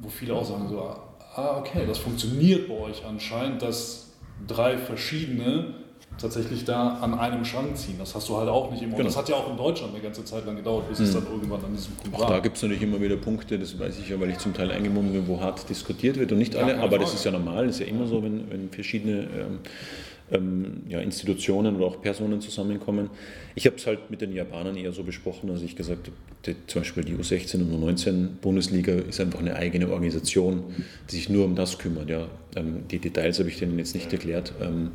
wo viele auch sagen so, ah, okay, das funktioniert bei euch anscheinend, dass drei verschiedene tatsächlich da an einem Schrank ziehen. Das hast du halt auch nicht immer. Genau. Das hat ja auch in Deutschland eine ganze Zeit lang gedauert, bis mhm. es dann irgendwann an diesem Punkt auch war. Da gibt es natürlich immer wieder Punkte, das weiß ich ja, weil ich zum Teil eingebunden bin, wo hart diskutiert wird und nicht alle, aber Frage. das ist ja normal, das ist ja immer so, wenn, wenn verschiedene ähm, ähm, ja, Institutionen oder auch Personen zusammenkommen. Ich habe es halt mit den Japanern eher so besprochen, dass ich gesagt habe, zum Beispiel die U16 und U19 Bundesliga ist einfach eine eigene Organisation, die sich nur um das kümmert. Ja. Ähm, die Details habe ich denen jetzt nicht erklärt. Ähm,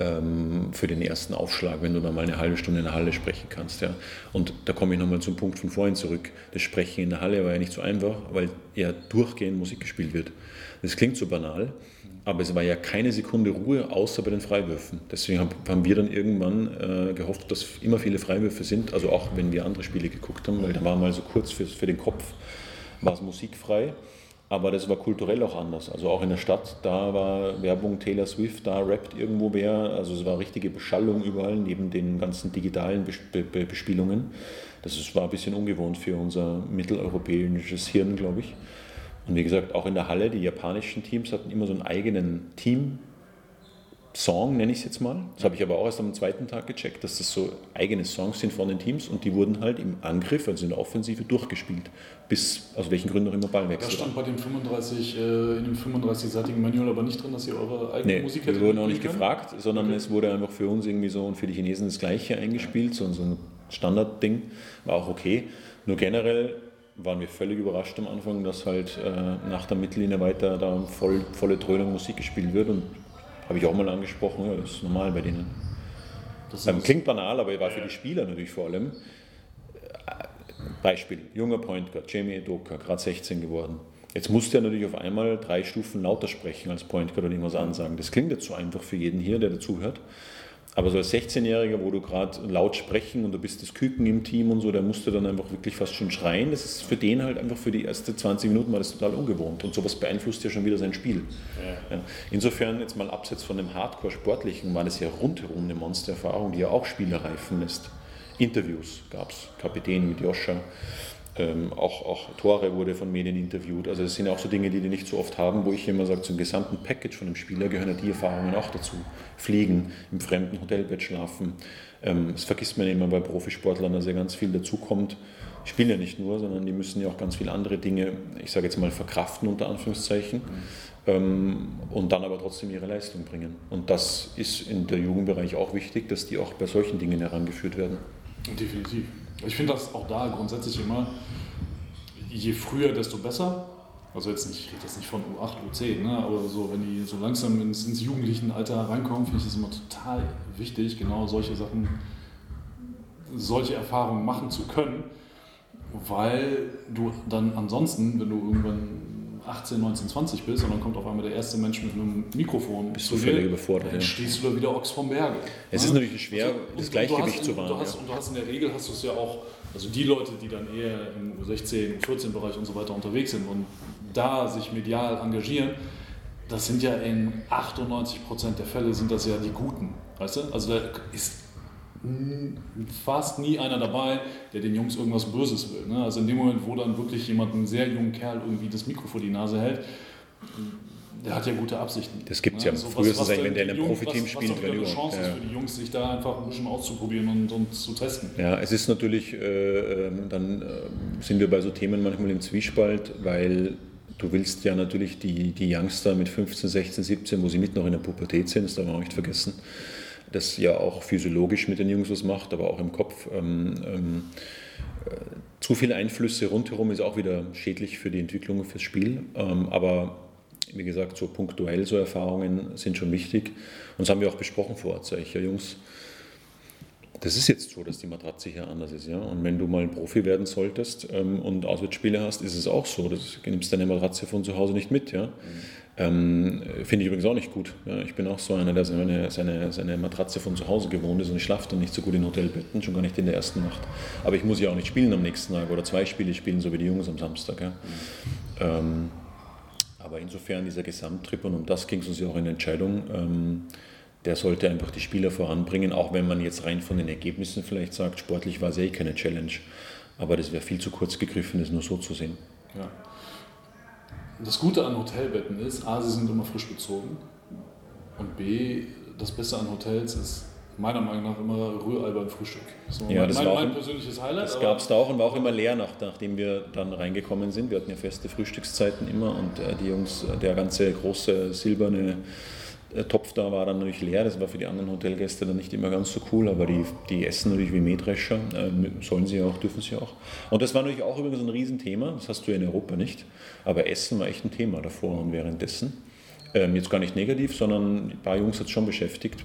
ähm, für den ersten Aufschlag, wenn du dann mal eine halbe Stunde in der Halle sprechen kannst. Ja. Und da komme ich nochmal zum Punkt von vorhin zurück. Das Sprechen in der Halle war ja nicht so einfach, weil ja durchgehend Musik gespielt wird. Das klingt so banal, aber es war ja keine Sekunde Ruhe, außer bei den Freiwürfen. Deswegen haben wir dann irgendwann äh, gehofft, dass immer viele Freiwürfe sind, also auch wenn wir andere Spiele geguckt haben, weil da war mal so kurz für, für den Kopf, war es musikfrei. aber das war kulturell auch anders. Also auch in der Stadt, da war Werbung Taylor Swift, da rappt irgendwo wer. Also es war richtige Beschallung überall, neben den ganzen digitalen Bespielungen. Das war ein bisschen ungewohnt für unser mitteleuropäisches Hirn, glaube ich. Und wie gesagt, auch in der Halle, die japanischen Teams hatten immer so einen eigenen Team. Song, nenne ich es jetzt mal. Das habe ich aber auch erst am zweiten Tag gecheckt, dass das so eigene Songs sind von den Teams und die wurden halt im Angriff, also in der Offensive, durchgespielt. Bis, aus welchen Gründen auch immer, Ballwechsel. Da stand bei dem 35, äh, in dem 35-seitigen Manual aber nicht drin, dass ihr eure eigene nee, Musik hättet. Wir wurden auch nicht können? gefragt, sondern okay. es wurde einfach für uns irgendwie so und für die Chinesen das Gleiche eingespielt, so, so ein Standardding. War auch okay. Nur generell waren wir völlig überrascht am Anfang, dass halt äh, nach der Mittellinie weiter da voll, volle Dröhnung Musik gespielt wird und habe ich auch mal angesprochen, ja, das ist normal bei denen. Ähm, klingt banal, aber war für die Spieler natürlich vor allem. Äh, Beispiel, junger Point Guard, Jamie Edoka, gerade 16 geworden. Jetzt musste er natürlich auf einmal drei Stufen lauter sprechen als Point Guard und irgendwas ansagen. Das klingt jetzt so einfach für jeden hier, der dazuhört. Aber so als 16-Jähriger, wo du gerade laut sprechen und du bist das Küken im Team und so, der musste dann einfach wirklich fast schon schreien. Das ist für den halt einfach für die ersten 20 Minuten war das total ungewohnt. Und sowas beeinflusst ja schon wieder sein Spiel. Ja. Insofern, jetzt mal abseits von dem Hardcore-Sportlichen, war das ja rundherum eine Monstererfahrung, die ja auch Spieler reifen lässt. Interviews gab es, Kapitän mit Joscha. Ähm, auch, auch Tore wurde von Medien interviewt. Also das sind auch so Dinge, die die nicht so oft haben, wo ich immer sage, zum gesamten Package von dem Spieler gehören ja die Erfahrungen auch dazu. Fliegen, im fremden Hotelbett schlafen. Ähm, das vergisst man immer bei Profisportlern, dass ja ganz viel dazukommt. Die spielen ja nicht nur, sondern die müssen ja auch ganz viele andere Dinge, ich sage jetzt mal, verkraften unter Anführungszeichen. Mhm. Ähm, und dann aber trotzdem ihre Leistung bringen. Und das ist in der Jugendbereich auch wichtig, dass die auch bei solchen Dingen herangeführt werden. Definitiv. Ich finde das auch da grundsätzlich immer, je früher, desto besser. Also jetzt nicht, ich rede jetzt nicht von U8, U10, ne? aber so, wenn die so langsam ins, ins jugendlichen Alter reinkommen, finde ich das immer total wichtig, genau solche Sachen, solche Erfahrungen machen zu können, weil du dann ansonsten, wenn du irgendwann 18, 19, 20 bist und dann kommt auf einmal der erste Mensch mit einem Mikrofon. Bist du völlig überfordert. Dann stehst du da wieder Ochs vom Berge. Es ja? ist natürlich schwer, also, das Gleichgewicht zu wahren. Und, ja. und du hast in der Regel hast du es ja auch, also die Leute, die dann eher im U16, U14-Bereich und so weiter unterwegs sind und da sich medial engagieren, das sind ja in 98 Prozent der Fälle sind das ja die Guten. Weißt du? Also da ist fast nie einer dabei, der den Jungs irgendwas Böses will. Ne? Also in dem Moment, wo dann wirklich jemand, einen sehr jungen Kerl, irgendwie das Mikro vor die Nase hält, der hat ja gute Absichten. Das gibt es ne? ja. Also Frühestens, wenn der in einem Profiteam spielt. Was eine Chance ja. ist für die Jungs, sich da einfach ein bisschen auszuprobieren und, und zu testen. Ja, es ist natürlich, äh, ähm, dann äh, sind wir bei so Themen manchmal im Zwiespalt, weil du willst ja natürlich die, die Youngster mit 15, 16, 17, wo sie mit noch in der Pubertät sind, das darf man auch nicht vergessen, das ja auch physiologisch mit den Jungs was macht, aber auch im Kopf. Ähm, ähm, äh, zu viele Einflüsse rundherum ist auch wieder schädlich für die Entwicklung, fürs Spiel. Ähm, aber wie gesagt, so punktuell so Erfahrungen sind schon wichtig. Und das haben wir auch besprochen vor Ort. Sag ich, ja Jungs, das ist jetzt so, dass die Matratze hier anders ist. Ja? Und wenn du mal ein Profi werden solltest ähm, und Auswärtsspiele hast, ist es auch so. Du nimmst deine Matratze von zu Hause nicht mit. Ja? Mhm. Ähm, Finde ich übrigens auch nicht gut. Ja, ich bin auch so einer, der seine, seine, seine Matratze von zu Hause gewohnt ist und ich schlafe dann nicht so gut in Hotelbetten, schon gar nicht in der ersten Nacht. Aber ich muss ja auch nicht spielen am nächsten Tag oder zwei Spiele spielen, so wie die Jungs am Samstag. Ja. Ähm, aber insofern dieser Gesamttrip und um das ging es uns ja auch in der Entscheidung, ähm, der sollte einfach die Spieler voranbringen, auch wenn man jetzt rein von den Ergebnissen vielleicht sagt, sportlich war es eh keine Challenge. Aber das wäre viel zu kurz gegriffen, das nur so zu sehen. Ja. Das Gute an Hotelbetten ist, A, sie sind immer frisch bezogen und B, das Beste an Hotels ist meiner Meinung nach immer Rührei beim Frühstück. So ja, mein, das war mein persönliches Highlight. Das gab es da auch und war auch immer leer, nach, nachdem wir dann reingekommen sind. Wir hatten ja feste Frühstückszeiten immer und äh, die Jungs, äh, der ganze große silberne der Topf da war dann natürlich leer, das war für die anderen Hotelgäste dann nicht immer ganz so cool, aber die, die essen natürlich wie Mähdrescher, äh, sollen sie auch, dürfen sie auch. Und das war natürlich auch übrigens ein Riesenthema, das hast du ja in Europa nicht, aber Essen war echt ein Thema davor und währenddessen. Ähm, jetzt gar nicht negativ, sondern ein paar Jungs hat es schon beschäftigt,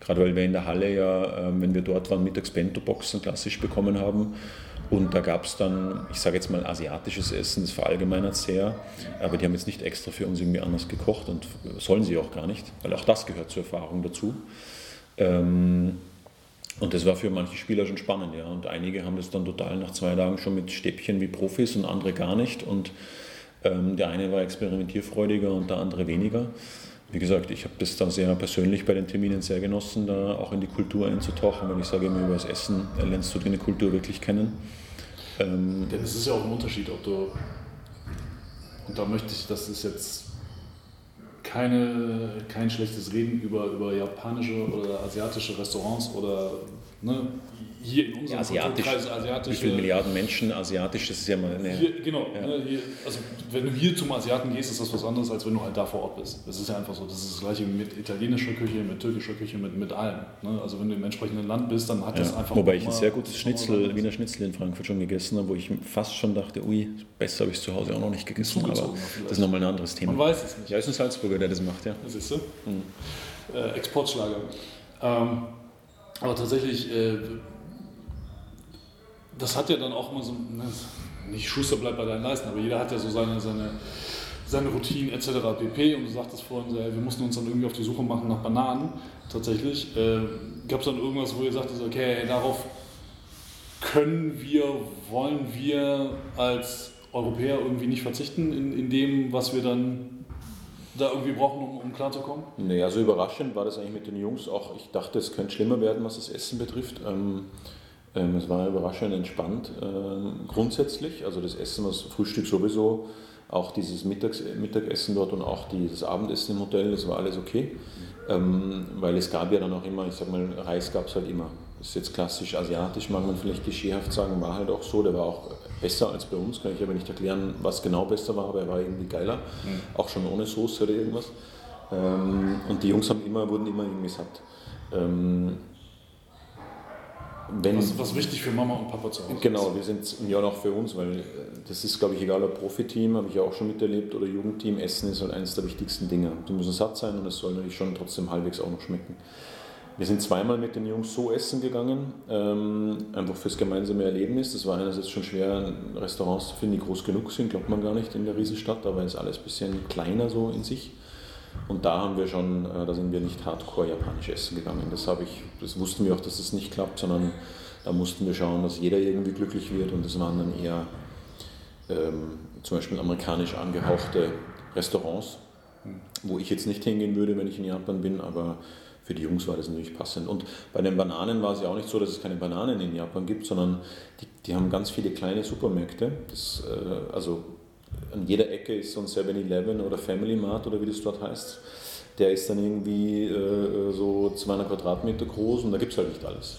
gerade weil wir in der Halle ja, äh, wenn wir dort waren, mittags Bento-Boxen klassisch bekommen haben und da gab es dann, ich sage jetzt mal asiatisches Essen, das verallgemeinert sehr, aber die haben jetzt nicht extra für uns irgendwie anders gekocht und sollen sie auch gar nicht, weil auch das gehört zur Erfahrung dazu. Ähm, und das war für manche Spieler schon spannend, ja. Und einige haben das dann total nach zwei Tagen schon mit Stäbchen wie Profis und andere gar nicht. Und Ähm, der eine war experimentierfreudiger und der andere weniger. Wie gesagt, ich habe das da sehr persönlich bei den Terminen sehr genossen, da auch in die Kultur einzutauchen, weil ich sage immer, über das Essen lernst du deine Kultur wirklich kennen. Ähm, Denn es ist ja auch ein Unterschied, ob du, und da möchte ich, das ist jetzt keine, kein schlechtes Reden über, über japanische oder asiatische Restaurants oder ne, hier in unserem Asiatisch, asiatische. Wie viele Milliarden Menschen asiatisch, das ist ja mal eine. Hier, genau, ja. ne, hier, also wenn du hier zum Asiaten gehst, ist das was anderes, als wenn du halt da vor Ort bist. Das ist ja einfach so. Das ist das gleiche mit italienischer Küche, mit türkischer Küche, mit, mit allem. Ne? Also wenn du im entsprechenden Land bist, dann hat ja. das einfach. Wobei ich ein sehr gutes Schnitzel, Wiener Schnitzel in Frankfurt schon gegessen habe, wo ich fast schon dachte, ui, besser habe ich es zu Hause auch noch nicht gegessen. Aber das ist nochmal ein anderes Thema. Man weiß es nicht. Ja, ist ein Salzburger, der das macht, ja. Das ist so. Mhm. Äh, Exportschlager. Ähm, aber tatsächlich. Äh, das hat ja dann auch immer so, ne, nicht Schuster bleibt bei deinen Leisten, aber jeder hat ja so seine, seine, seine Routinen etc. pp. Und du sagtest vorhin, wir mussten uns dann irgendwie auf die Suche machen nach Bananen. Tatsächlich. Äh, Gab es dann irgendwas, wo ihr sagtet, okay, darauf können wir, wollen wir als Europäer irgendwie nicht verzichten in, in dem, was wir dann da irgendwie brauchen, um, um klarzukommen? Nee, also überraschend war das eigentlich mit den Jungs auch. Ich dachte, es könnte schlimmer werden, was das Essen betrifft. Ähm, ähm, es war überraschend entspannt ähm, grundsätzlich. Also das Essen, das Frühstück sowieso, auch dieses Mittags Mittagessen dort und auch dieses Abendessen im Hotel, das war alles okay. Ähm, weil es gab ja dann auch immer, ich sag mal, Reis gab es halt immer. Das ist jetzt klassisch asiatisch, mag man vielleicht klischeehaft sagen, war halt auch so. Der war auch besser als bei uns, kann ich aber nicht erklären, was genau besser war, aber er war irgendwie geiler. Mhm. Auch schon ohne Soße oder irgendwas. und die Jungs haben immer, wurden immer irgendwie satt wenn, was, was wichtig für Mama und Papa zu Hause Genau, wir sind ja noch für uns, weil äh, das ist, glaube ich, egal ob Profiteam, habe ich ja auch schon miterlebt, oder Jugendteam, Essen ist halt eines der wichtigsten Dinge. Die müssen satt sein und es soll natürlich schon trotzdem halbwegs auch noch schmecken. Wir sind zweimal mit den Jungs so essen gegangen, ähm, einfach fürs gemeinsame Erlebnis. Das war einerseits schon schwer, Restaurants zu finden, die groß genug sind, glaubt man gar nicht in der Riesenstadt, aber ist alles ein bisschen kleiner so in sich. Und da haben wir schon, äh, da sind wir nicht hardcore japanisch essen gegangen. Das, ich, das wussten wir auch, dass das nicht klappt, sondern da mussten wir schauen, dass jeder irgendwie glücklich wird. Und das waren dann eher ähm, zum Beispiel amerikanisch angehauchte Restaurants, wo ich jetzt nicht hingehen würde, wenn ich in Japan bin, aber für die Jungs war das natürlich passend. Und bei den Bananen war es ja auch nicht so, dass es keine Bananen in Japan gibt, sondern die, die haben ganz viele kleine Supermärkte. Das, äh, also an jeder Ecke ist so ein 7-Eleven oder Family Mart oder wie das dort heißt. Der ist dann irgendwie äh, so 200 Quadratmeter groß und da gibt es halt nicht alles.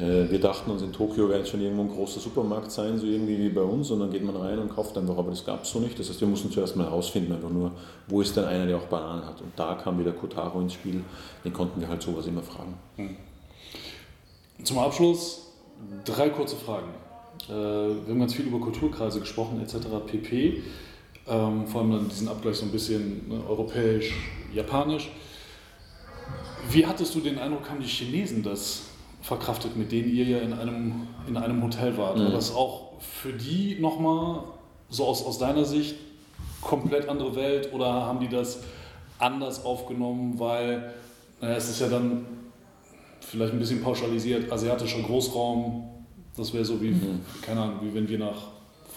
Äh, wir dachten uns, in Tokio wäre jetzt schon irgendwo ein großer Supermarkt sein, so irgendwie wie bei uns, und dann geht man rein und kauft einfach, aber das gab es so nicht. Das heißt, wir mussten zuerst mal herausfinden, einfach nur, wo ist denn einer, der auch Bananen hat. Und da kam wieder Kotaro ins Spiel, den konnten wir halt sowas immer fragen. Hm. Zum Abschluss drei kurze Fragen. Äh, wir haben ganz viel über Kulturkreise gesprochen etc. pp. Ähm, vor allem dann diesen Abgleich so ein bisschen ne, europäisch, japanisch. Wie hattest du den Eindruck, haben die Chinesen das verkraftet, mit denen ihr ja in einem, in einem Hotel wart? Mhm. War das auch für die nochmal so aus, aus deiner Sicht komplett andere Welt oder haben die das anders aufgenommen, weil naja, es ist ja dann vielleicht ein bisschen pauschalisiert, asiatischer Großraum, das wäre so wie, mhm. keine Ahnung, wie wenn wir nach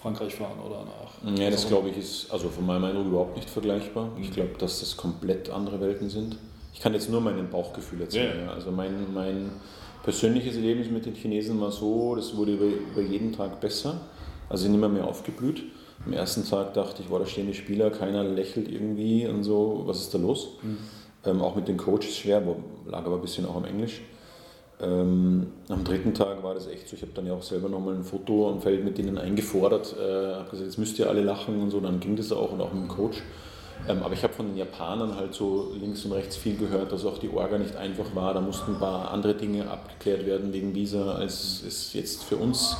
Frankreich fahren oder nach. Ja, das glaube ich ist also von meinem Eindruck überhaupt nicht vergleichbar. Ich glaube, dass das komplett andere Welten sind. Ich kann jetzt nur mein Bauchgefühl erzählen. Ja. Also mein, mein persönliches Erlebnis mit den Chinesen war so, das wurde über, über jeden Tag besser. Also sind immer mehr aufgeblüht. Am ersten Tag dachte ich, war da stehen die Spieler, keiner lächelt irgendwie und so, was ist da los? Mhm. Ähm, auch mit den Coaches schwer, lag aber ein bisschen auch im Englisch. Ähm, am dritten Tag war das echt so, ich habe dann ja auch selber nochmal ein Foto am Feld mit denen eingefordert, äh, habe gesagt, jetzt müsst ihr alle lachen und so, dann ging das auch und auch mit dem Coach. Ähm, aber ich habe von den Japanern halt so links und rechts viel gehört, dass auch die Orga nicht einfach war. Da mussten ein paar andere Dinge abgeklärt werden wegen Visa, als es jetzt für uns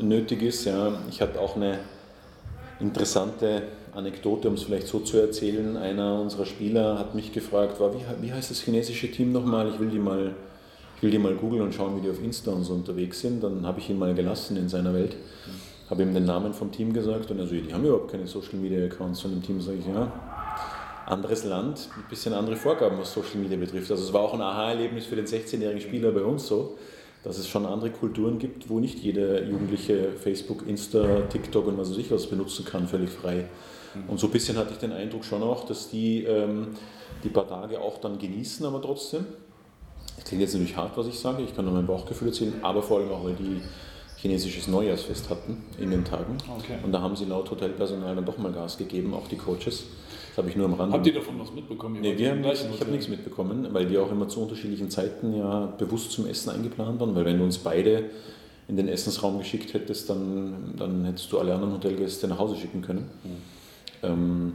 nötig ist. Ja. Ich hatte auch eine interessante Anekdote, um es vielleicht so zu erzählen. Einer unserer Spieler hat mich gefragt, war, wie, wie heißt das chinesische Team nochmal? Ich will die mal ich will die mal googeln und schauen, wie die auf Insta und so unterwegs sind. Dann habe ich ihn mal gelassen in seiner Welt, habe ihm den Namen vom Team gesagt und er so, die haben überhaupt keine Social Media Accounts von dem Team. Sage ich, ja, anderes Land, ein bisschen andere Vorgaben, was Social Media betrifft. Also es war auch ein Aha-Erlebnis für den 16-jährigen Spieler bei uns so. dass es schon andere Kulturen gibt, wo nicht jeder Jugendliche Facebook, Insta, TikTok und was weiß ich was benutzen kann, völlig frei. Mhm. Und so ein bisschen hatte ich den Eindruck schon auch, dass die ähm, die paar Tage auch dann genießen, aber trotzdem. Es klingt jetzt natürlich hart, was ich sage, ich kann nur mein Bauchgefühl erzählen, aber vor allem auch, weil die chinesisches Neujahrsfest hatten in den Tagen. Okay. Und da haben sie laut Hotelpersonal dann doch mal Gas gegeben, auch die Coaches. Das habe ich nur am Rand. Habt ihr davon was mitbekommen? Nee, wir haben nicht, ich habe nichts mitbekommen, weil wir auch immer zu unterschiedlichen Zeiten ja bewusst zum Essen eingeplant waren, weil wenn du uns beide in den Essensraum geschickt hättest, dann, dann hättest du alle anderen Hotelgäste nach Hause schicken können. Mhm. Ähm,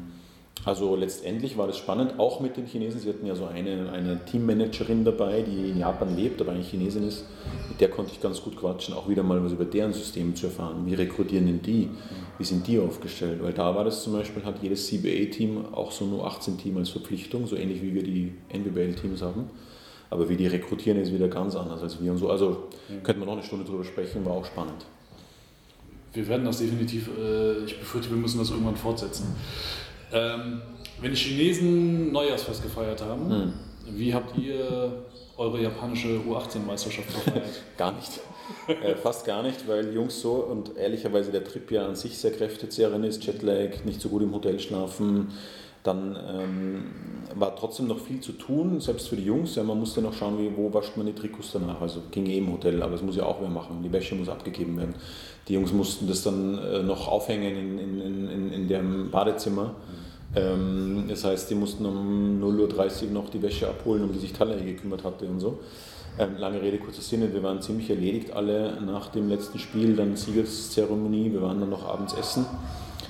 also letztendlich war das spannend, auch mit den Chinesen. Sie hatten ja so eine, eine Teammanagerin dabei, die in Japan lebt, aber eigentlich Chinesin ist. Mit der konnte ich ganz gut quatschen, auch wieder mal was über deren System zu erfahren. Wie rekrutieren denn die? Wie sind die aufgestellt? Weil da war das zum Beispiel, hat jedes CBA-Team auch so nur 18 Team als Verpflichtung, so ähnlich wie wir die NBBL-Teams haben. Aber wie die rekrutieren, ist wieder ganz anders als wir und so. Also könnte man noch eine Stunde drüber sprechen, war auch spannend. Wir werden das definitiv, äh, ich befürchte, wir müssen das irgendwann fortsetzen. Ähm, wenn die Chinesen Neujahrsfest gefeiert haben, hm. wie habt ihr eure japanische U18-Meisterschaft gefeiert? gar nicht. äh, fast gar nicht, weil Jungs so und ehrlicherweise der Trip ja an sich sehr kräftezehrend ist, Jetlag, nicht so gut im Hotel schlafen. Dann ähm, war trotzdem noch viel zu tun, selbst für die Jungs. Ja, man musste noch schauen, wie, wo wascht man die Trikots danach. Also ging eh im Hotel, aber es muss ja auch wer machen. Die Wäsche muss abgegeben werden. Die Jungs mussten das dann äh, noch aufhängen in, in, in, in dem Badezimmer. Ähm, das heißt, die mussten um 0.30 Uhr noch die Wäsche abholen, um die sich Talle gekümmert hatte und so. Ähm, lange Rede, kurzer Sinne, wir waren ziemlich erledigt alle nach dem letzten Spiel, dann Siegeszeremonie, wir waren dann noch abends essen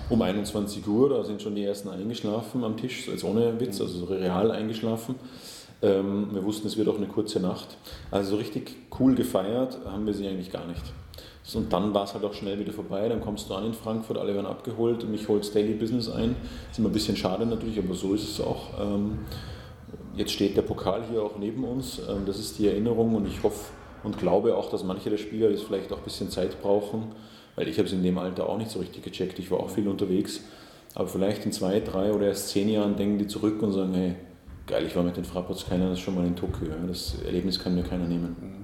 um 21 Uhr, da sind schon die ersten eingeschlafen am Tisch, jetzt ohne Witz, also real eingeschlafen. Ähm, wir wussten, es wird auch eine kurze Nacht. Also so richtig cool gefeiert haben wir sie eigentlich gar nicht. Und dann war es halt auch schnell wieder vorbei. Dann kommst du an in Frankfurt, alle werden abgeholt und mich holt Daily Business ein. Ist immer ein bisschen schade natürlich, aber so ist es auch. Ähm, jetzt steht der Pokal hier auch neben uns. Ähm, das ist die Erinnerung und ich hoffe und glaube auch, dass manche der Spieler das vielleicht auch ein bisschen Zeit brauchen, weil ich habe es in dem Alter auch nicht so richtig gecheckt. Ich war auch viel unterwegs. Aber vielleicht in zwei, drei oder erst zehn Jahren denken die zurück und sagen, hey, geil, ich war mit den Frapports keiner, das schon mal in Tokio. Das Erlebnis kann mir keiner nehmen.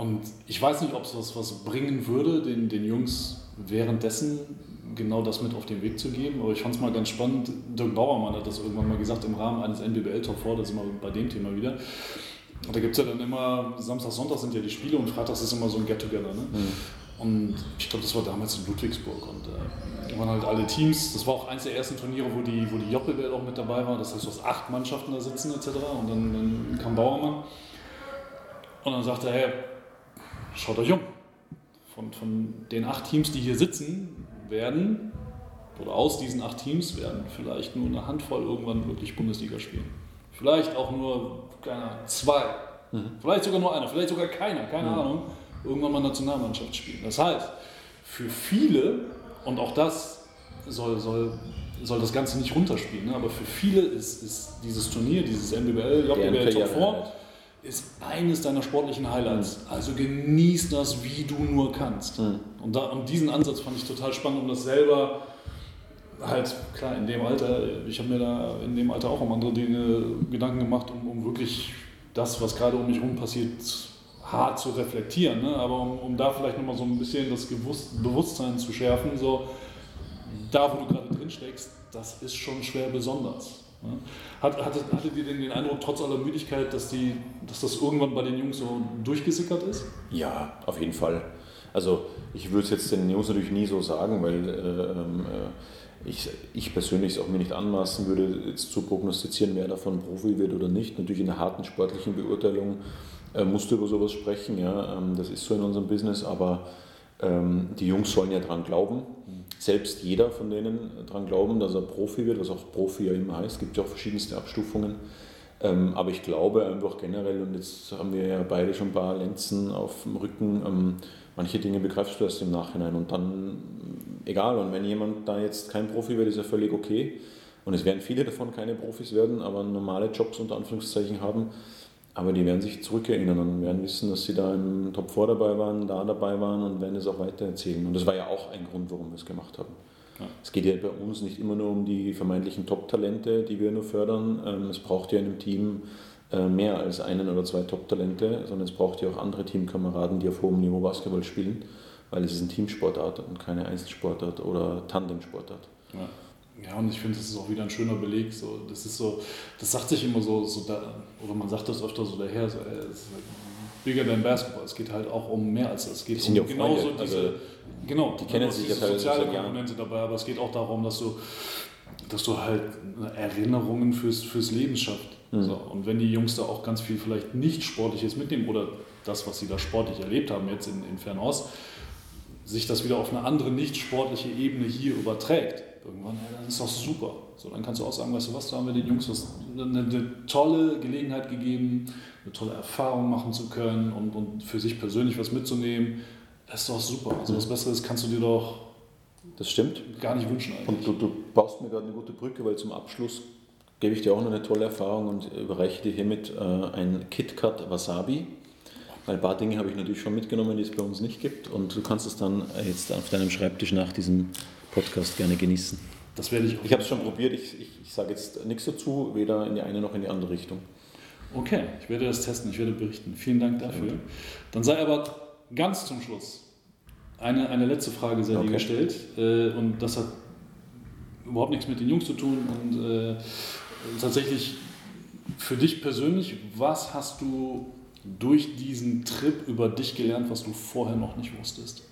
Und ich weiß nicht, ob es was, was bringen würde, den, den Jungs währenddessen genau das mit auf den Weg zu geben. Aber ich fand es mal ganz spannend. Dirk Bauermann hat das irgendwann mal gesagt im Rahmen eines NBBL Top 4, das ist immer bei dem Thema wieder. Und da gibt es ja dann immer, Samstag, Sonntag sind ja die Spiele und Freitags ist immer so ein Get-Together. Ne? Mhm. Und ich glaube, das war damals in Ludwigsburg. Und äh, waren halt alle Teams. Das war auch eins der ersten Turniere, wo die, wo die JBL auch mit dabei war. Das heißt, du hast acht Mannschaften da sitzen etc. Und dann, dann kam Bauermann. Und dann sagte er, hey, schaut euch um. Von, von den acht Teams, die hier sitzen, werden, oder aus diesen acht Teams werden vielleicht nur eine Handvoll irgendwann wirklich Bundesliga spielen. Vielleicht auch nur keine, zwei. Mhm. Vielleicht sogar nur einer, vielleicht sogar keiner, keine mhm. Ahnung, irgendwann mal Nationalmannschaft spielen. Das heißt, für viele, und auch das soll, soll, soll das Ganze nicht runterspielen, ne? aber für viele ist, ist dieses Turnier, dieses MBBL, JBL Top 4, ist eines deiner sportlichen Highlights. Mhm. Also genieß das, wie du nur kannst. Mhm. Und, da, und diesen Ansatz fand ich total spannend, um das selber halt, klar, in dem Alter, ich habe mir da in dem Alter auch um andere Dinge Gedanken gemacht, um, um wirklich das, was gerade um mich herum passiert, hart zu reflektieren. Ne? Aber um, um da vielleicht nochmal so ein bisschen das Gewusst, Bewusstsein zu schärfen, so da, wo du gerade drin steckst, das ist schon schwer besonders. Hat, hattet, hattet ihr denn den Eindruck, trotz aller Müdigkeit, dass, die, dass das irgendwann bei den Jungs so durchgesickert ist? Ja, auf jeden Fall. Also ich würde es jetzt den Jungs natürlich nie so sagen, weil äh, ähm, äh, ich, ich persönlich es auch mir nicht anmaßen würde, jetzt zu prognostizieren, wer davon Profi wird oder nicht. Natürlich in der harten sportlichen Beurteilung äh, musst du über sowas sprechen, ja, ähm, das ist so in unserem Business, aber ähm, die Jungs sollen ja dran glauben selbst jeder von denen daran glauben, dass er Profi wird, was auch Profi ja immer heißt. Es gibt ja auch verschiedenste Abstufungen. Ähm, aber ich glaube einfach generell, und jetzt haben wir ja beide schon ein paar Lenzen auf dem Rücken, ähm, manche Dinge begreifst du erst im Nachhinein und dann egal. Und wenn jemand da jetzt kein Profi wird, ist er völlig okay. Und es werden viele davon keine Profis werden, aber normale Jobs unter Anführungszeichen haben. Aber die werden sich zurückerinnern und werden wissen, dass sie da im Top 4 dabei waren, da dabei waren und werden es auch weitererzählen. Und das war ja auch ein Grund, warum wir es gemacht haben. Ja. Es geht ja bei uns nicht immer nur um die vermeintlichen Top-Talente, die wir nur fördern. Ähm, es braucht ja in einem Team äh, mehr als einen oder zwei Top-Talente, sondern es braucht ja auch andere Teamkameraden, die auf hohem Niveau Basketball spielen, weil es ist ein Teamsportart und keine Einzelsportart oder Tandemsportart. Ja. Ja, und ich finde, das ist auch wieder ein schöner Beleg. So, das ist so, das sagt sich immer so, so da, oder man sagt das öfter so daher, so, ey, es ist bigger than Basketball. Es geht halt auch um mehr als das. Es geht um ja genauso Freunde, diese, also genau, die kennen hast sich ja diese soziale. Komponente dabei, aber es geht auch darum, dass du, dass du halt Erinnerungen fürs, fürs Leben schaffst. Mhm. So, und wenn die Jungs da auch ganz viel vielleicht nicht Sportliches mitnehmen oder das, was sie da sportlich erlebt haben jetzt in, in Fernost, sich das wieder auf eine andere nicht sportliche Ebene hier überträgt, irgendwann, ja, dann ist doch super. So, dann kannst du auch sagen, weißt du was, da haben wir den Jungs was, eine, eine tolle Gelegenheit gegeben, eine tolle Erfahrung machen zu können und, und für sich persönlich was mitzunehmen. Das ist doch super. Also was Besseres kannst du dir doch Das stimmt. gar nicht wünschen eigentlich. Und du, du baust mir gerade eine gute Brücke, weil zum Abschluss gebe ich dir auch noch eine tolle Erfahrung und überreiche dir hiermit äh, ein KitKat Wasabi. Weil ein paar Dinge habe ich natürlich schon mitgenommen, die es bei uns nicht gibt. Und du kannst es dann jetzt auf deinem Schreibtisch nach diesem Podcast gerne genießen. Das werde ich auch. Ich habe es schon probiert, ich, ich, ich sage jetzt nichts dazu, weder in die eine noch in die andere Richtung. Okay, ich werde das testen, ich werde berichten. Vielen Dank dafür. Dann sei aber ganz zum Schluss eine, eine letzte Frage sei dir Okay. gestellt. Äh, und das hat überhaupt nichts mit den Jungs zu tun. Und äh, tatsächlich für dich persönlich, was hast du durch diesen Trip über dich gelernt, was du vorher noch nicht wusstest?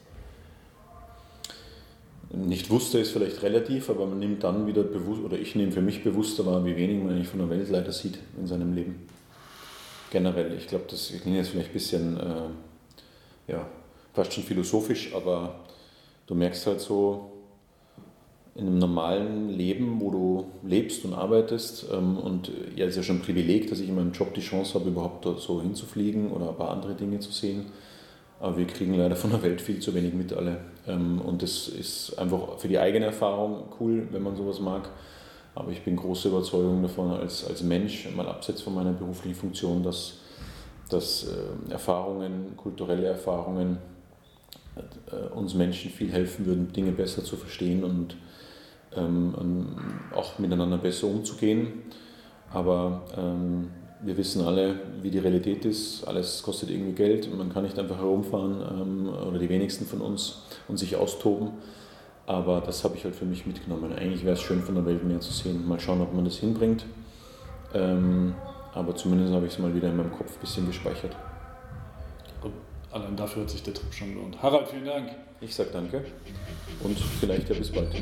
Nicht wusste ist vielleicht relativ, aber man nimmt dann wieder bewusst, oder ich nehme für mich bewusster wahr, wie wenig man eigentlich von der Welt leider sieht in seinem Leben. Generell. Ich glaube, das klingt jetzt vielleicht ein bisschen, äh, ja, fast schon philosophisch, aber du merkst halt so in einem normalen Leben, wo du lebst und arbeitest, ähm, und ja, es ist ja schon ein Privileg, dass ich in meinem Job die Chance habe, überhaupt dort so hinzufliegen oder ein paar andere Dinge zu sehen. Aber wir kriegen leider von der Welt viel zu wenig mit alle. Ähm, Und das ist einfach für die eigene Erfahrung cool, wenn man sowas mag. Aber ich bin große Überzeugung davon als, als Mensch, mal abseits von meiner beruflichen Funktion, dass, dass äh, Erfahrungen, kulturelle Erfahrungen äh, uns Menschen viel helfen würden, Dinge besser zu verstehen und ähm, ähm, auch miteinander besser umzugehen. Aber ähm, wir wissen alle, wie die Realität ist. Alles kostet irgendwie Geld. Man kann nicht einfach herumfahren ähm, oder die wenigsten von uns und sich austoben. Aber das habe ich halt für mich mitgenommen. Eigentlich wäre es schön, von der Welt mehr zu sehen. Mal schauen, ob man das hinbringt. Ähm, aber zumindest habe ich es mal wieder in meinem Kopf ein bisschen gespeichert. Und allein dafür hat sich der Trip schon gelohnt. Harald, vielen Dank. Ich sage danke und vielleicht ja bis bald.